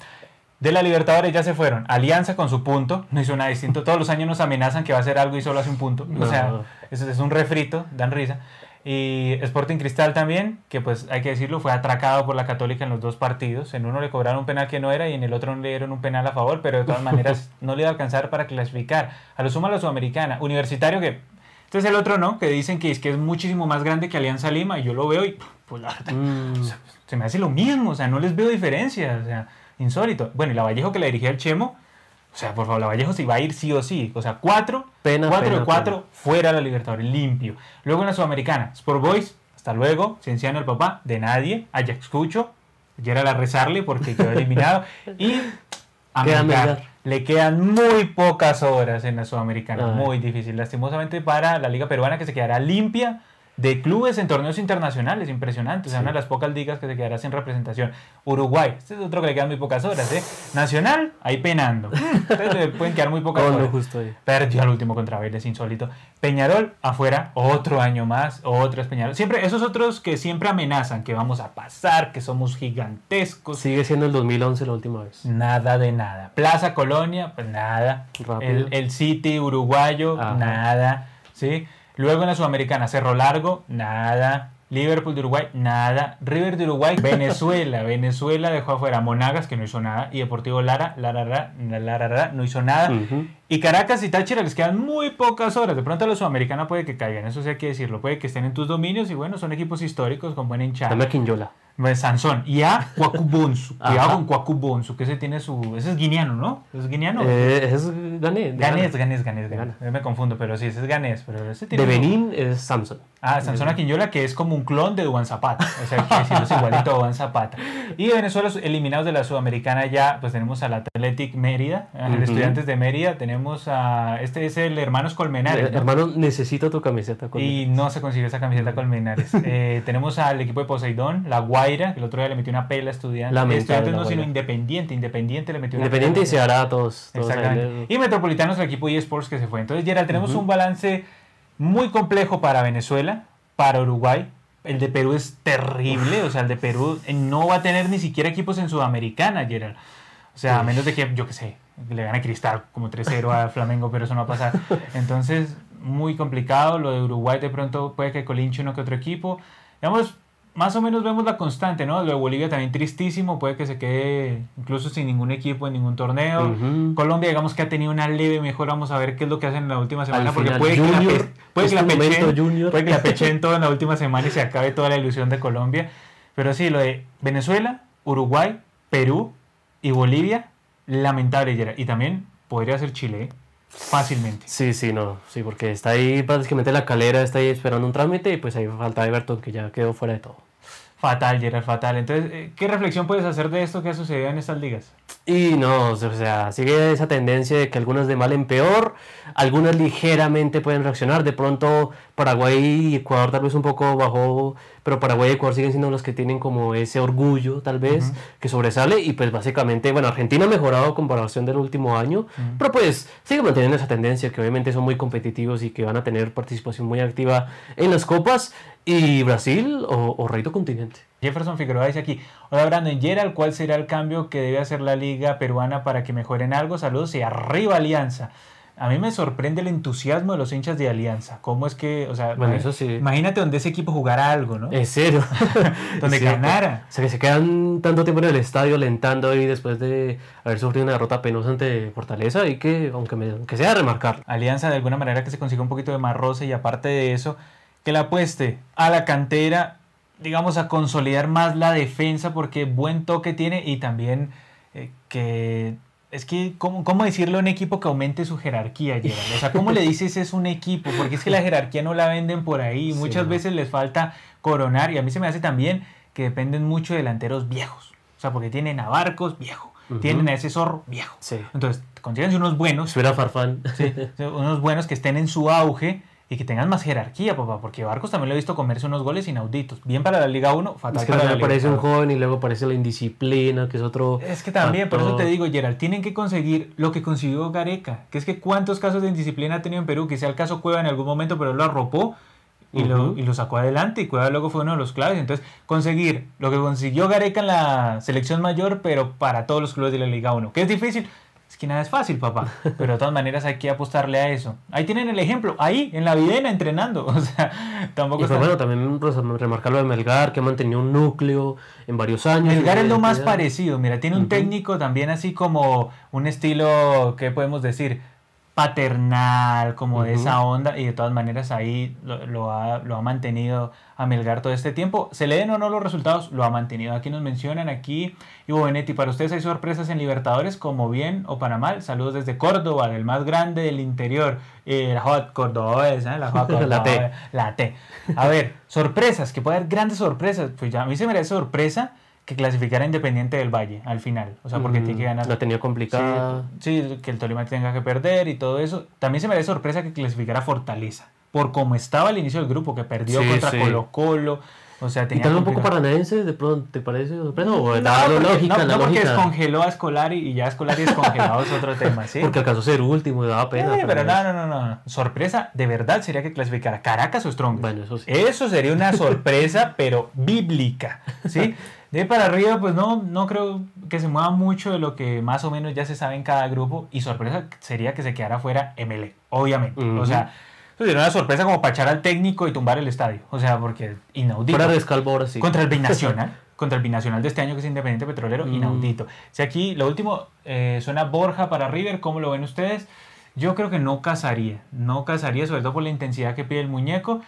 Speaker 1: De la Libertadores ya se fueron. Alianza con su punto, no hizo nada distinto. Todos los años nos amenazan que va a hacer algo y solo hace un punto. O sea,
Speaker 2: No.
Speaker 1: eso es un refrito, dan risa. Y Sporting Cristal también, que pues hay que decirlo, fue atracado por la Católica en los dos partidos. En uno le cobraron un penal que no era y en el otro le dieron un penal a favor, pero de todas maneras [laughs] no le iba a alcanzar para clasificar. A lo suma a la Sudamericana. Universitario que... Entonces el otro no, que dicen que es, que es muchísimo más grande que Alianza Lima y yo lo veo y pues la verdad,
Speaker 2: Mm,
Speaker 1: o sea, se me hace lo mismo, o sea, no les veo diferencia, o sea, insólito. Bueno, y la Vallejo que le dirigía el Chemo, o sea, por favor, la Vallejo se va a ir sí o sí, o sea, cuatro,
Speaker 2: Pena,
Speaker 1: cuatro
Speaker 2: pena,
Speaker 1: de cuatro, fuera la Libertadores, limpio. Luego en la Sudamericana, Sport Boys, hasta luego, Cienciano el papá, de nadie, Ajax Cucho, ayer era la rezarle porque quedó eliminado, [laughs] y a
Speaker 2: Queda
Speaker 1: Melgar.
Speaker 2: Melgar.
Speaker 1: Le quedan muy pocas horas en la Sudamericana,
Speaker 2: Ay.
Speaker 1: muy difícil, lastimosamente para la Liga Peruana que se quedará limpia de clubes en torneos internacionales, impresionante. O sea, una de las pocas ligas que se quedará sin representación. Uruguay, este es otro que le quedan muy pocas horas, ¿eh? Nacional, ahí penando. [laughs] Entonces le pueden quedar muy pocas horas.
Speaker 2: justo ahí.
Speaker 1: Perdió al último contra Vélez, insólito. Peñarol, afuera, otro año más, otro es Peñarol. Siempre, esos otros que siempre amenazan, que vamos a pasar, que somos gigantescos.
Speaker 2: Sigue siendo el 2011 la última vez.
Speaker 1: Nada de nada. Plaza Colonia, pues nada. El, el, City uruguayo, nada. ¿Sí? Luego en la Sudamericana, Cerro Largo, nada. Liverpool de Uruguay, nada. River de Uruguay, [laughs] Venezuela. Venezuela dejó afuera Monagas, que no hizo nada. Y Deportivo Lara, Lara, Lara, Lara, no hizo nada. Y Caracas y Táchira les quedan muy pocas horas. De pronto a los sudamericanos puede que caigan, eso sí hay que decirlo. Puede que estén en tus dominios y bueno, son equipos históricos con buena hinchada.
Speaker 2: Dame Quinyola.
Speaker 1: Sansón. Y a Cuacubonsu. [laughs] Cuidado con Cuacubonsu, que ese tiene su. Ese es guineano, ¿no? ¿Es guineano?
Speaker 2: Eh, es ganés.
Speaker 1: Ganés, ganés, ganés. Me confundo, pero sí, ese es ganés. Pero ese
Speaker 2: tiene de Benín es Samson.
Speaker 1: Ah, Sansón Aquinyola, que es como un clon de Duan Zapata. O sea, que es igualito a Duan Zapata. Y Venezuela, eliminados de la Sudamericana, ya pues tenemos al Athletic Mérida, a Estudiantes de Mérida. Tenemos a. Este es el Hermanos Colmenares.
Speaker 2: Hermano, necesito tu camiseta.
Speaker 1: Y no se consigue esa camiseta Colmenares. [laughs] eh, tenemos al equipo de Poseidón, la Que el otro día le metió una pela a Estudiantes. Estudiantes no, sino Independiente. Independiente le metió
Speaker 2: una Independiente y se hará a todos.
Speaker 1: Exactamente. Y Metropolitanos, el equipo eSports que se fue. Entonces, Gerald, tenemos un balance muy complejo para Venezuela para Uruguay. El de Perú es terrible, o sea, el de Perú eh, no va a tener ni siquiera equipos en Sudamericana, Gerald. O sea, a menos de que, yo qué sé, le gane Cristal como 3-0 a Flamengo, pero eso no va a pasar. Entonces, muy complicado. Lo de Uruguay de pronto puede que colinche uno que otro equipo. Digamos, más o menos vemos la constante, ¿no? Lo de Bolivia también tristísimo, puede que se quede incluso sin ningún equipo en ningún torneo. Colombia, digamos que ha tenido una leve mejora, vamos a ver qué es lo que hacen en la última semana, porque puede, que la, puede, que la pechen, puede que la pechen [laughs] todo en la última semana y se acabe toda la ilusión de Colombia. Pero sí, lo de Venezuela, Uruguay, Perú y Bolivia, lamentable. Y también podría ser Chile, ¿eh? Fácilmente.
Speaker 2: Sí, sí, no, sí, porque está ahí básicamente la calera, está ahí esperando un trámite y pues ahí falta Everton que ya quedó fuera de todo.
Speaker 1: Fatal, Gerard, fatal. Entonces, eh, ¿qué reflexión puedes hacer de esto que ha sucedido en estas ligas?
Speaker 2: Y no, o sea, sigue esa tendencia de que algunas de mal en peor, algunas ligeramente pueden reaccionar. De pronto, Paraguay y Ecuador tal vez un poco bajó, pero Paraguay y Ecuador siguen siendo los que tienen como ese orgullo, tal vez, que sobresale. Y pues básicamente, bueno, Argentina ha mejorado comparación del último año, pero pues sigue manteniendo esa tendencia que obviamente son muy competitivos y que van a tener participación muy activa en las copas. ¿Y Brasil o, o Rey Continente?
Speaker 1: Jefferson Figueroa dice aquí, hola Brandon Gerald, ¿cuál será el cambio que debe hacer la liga peruana para que mejoren algo? Saludos y arriba Alianza. A mí me sorprende el entusiasmo de los hinchas de Alianza. ¿Cómo es que, o sea,
Speaker 2: bueno, eso sí.
Speaker 1: imagínate donde ese equipo jugara algo, ¿no?
Speaker 2: En serio. [laughs]
Speaker 1: donde ganara.
Speaker 2: O sea, que se quedan tanto tiempo en el estadio alentando ahí después de haber sufrido una derrota penosa ante Fortaleza y que, aunque, me, aunque sea remarcar.
Speaker 1: Alianza de alguna manera que se consiga un poquito de más roce y aparte de eso, que la apueste a la cantera, digamos, a consolidar más la defensa porque buen toque tiene y también eh, que... Es que, ¿cómo, ¿cómo, decirle a un equipo que aumente su jerarquía, Gerald? O sea, ¿cómo le dices es un equipo? Porque es que la [laughs] jerarquía no la venden por ahí. Muchas veces les falta coronar. Y a mí se me hace también que dependen mucho de delanteros viejos. O sea, porque tienen a Barcos viejo. Tienen a ese zorro viejo. Entonces, consíganse unos buenos.
Speaker 2: Espera Farfán.
Speaker 1: Sí, [laughs] unos buenos que estén en su auge y que tengan más jerarquía, papá, porque Barcos también lo he visto comerse unos goles inauditos. Bien para la Liga 1, fatal
Speaker 2: es que
Speaker 1: para la
Speaker 2: Liga aparece un joven y luego aparece la indisciplina, que es otro...
Speaker 1: Es que también, por eso te digo, Gerald, tienen que conseguir lo que consiguió Gareca, que es que cuántos casos de indisciplina ha tenido en Perú, quizá el caso Cueva en algún momento, pero lo arropó y, lo, y lo sacó adelante y Cueva luego fue uno de los claves. Entonces, conseguir lo que consiguió Gareca en la selección mayor, pero para todos los clubes de la Liga 1, que es difícil, es que nada es fácil, papá. Pero de todas maneras hay que apostarle a eso. Ahí tienen el ejemplo, ahí, en la videna, entrenando. [laughs] O sea, tampoco
Speaker 2: y pues bueno, también pues, remarcar lo de Melgar, que ha mantenido un núcleo en varios años.
Speaker 1: Melgar es lo más parecido. Mira, tiene un técnico también así como un estilo, ¿qué podemos decir? Paternal, como de esa onda, y de todas maneras ahí lo, ha, lo, ha, mantenido a Melgar todo este tiempo. Se le den o no los resultados, lo ha mantenido. Aquí nos mencionan, aquí, Ivo Benetti, para ustedes hay sorpresas en Libertadores, como bien o para mal. Saludos desde Córdoba, del más grande del interior. Eh, la Hot Cordobesa, ¿eh? la [laughs]
Speaker 2: la T.
Speaker 1: La T. A ver, sorpresas, que puede haber grandes sorpresas. Pues ya a mí se me da sorpresa que clasificara Independiente del Valle al final. O sea, porque tiene que ganar.
Speaker 2: La tenía complicada.
Speaker 1: Sí, que el Tolima tenga que perder y todo eso. También se me da sorpresa que clasificara Fortaleza. por cómo estaba al inicio del grupo, que perdió contra Colo Colo. O sea,
Speaker 2: tenía ¿Y tal un poco paranaense, de pronto, te parece sorpresa? ¿O
Speaker 1: no, porque, lógica, no, no porque descongeló a Escolari y ya Escolari descongelado es otro tema, ¿sí?
Speaker 2: Porque alcanzó a ser último y daba pena.
Speaker 1: Sí, pero no, no, no, no. Sorpresa, de verdad sería que clasificara Caracas o Strong.
Speaker 2: Bueno, eso sí.
Speaker 1: Eso sería una sorpresa, [laughs] pero bíblica, ¿sí? De para arriba, pues no, no creo que se mueva mucho de lo que más o menos ya se sabe en cada grupo. Y sorpresa sería que se quedara fuera ML, obviamente. O sea sería una sorpresa como para echar al técnico y tumbar el estadio. O sea, porque inaudito.
Speaker 2: Para descalvo sí.
Speaker 1: Contra el [laughs] binacional. contra el binacional de este año que es Independiente Petrolero, mm. inaudito. Si aquí lo último eh, suena Borja para River, ¿cómo lo ven ustedes? Yo creo que no casaría, no casaría, sobre todo por la intensidad que pide el muñeco.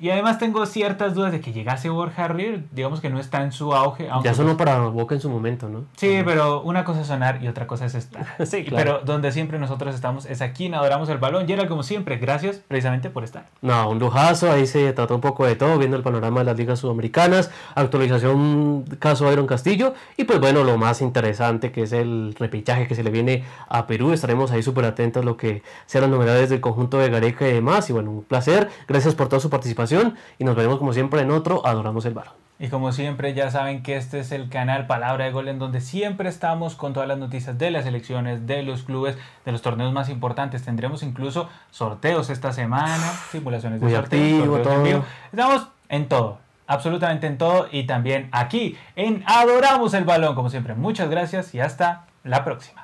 Speaker 1: Y además tengo ciertas dudas de que llegase Borja River, digamos que no está en su auge.
Speaker 2: ya sonó para Boca en su momento, ¿no?
Speaker 1: Sí, pero una cosa es sonar y otra cosa es estar. [laughs] sí, claro. Pero donde siempre nosotros estamos es aquí en Adoramos el Balón. Y era como siempre, gracias precisamente por estar.
Speaker 2: No, un lujazo, ahí se trató un poco de todo, viendo el panorama de las ligas sudamericanas, actualización caso Iron Castillo, y pues bueno, lo más interesante que es el repichaje que se le viene a Perú. Estaremos ahí súper atentos a lo que sean las novedades del conjunto de Gareca y demás. Y bueno, un placer. Gracias por toda su participación y nos veremos como siempre en otro Adoramos el Bar.
Speaker 1: Y como siempre ya saben que este es el canal Palabra de Gol en donde siempre estamos con todas las noticias de las elecciones, de los clubes, de los torneos más importantes. Tendremos incluso sorteos esta semana, simulaciones de sorteos, Estamos en todo, absolutamente en todo y también aquí en Adoramos el Balón como siempre. Muchas gracias y hasta la próxima.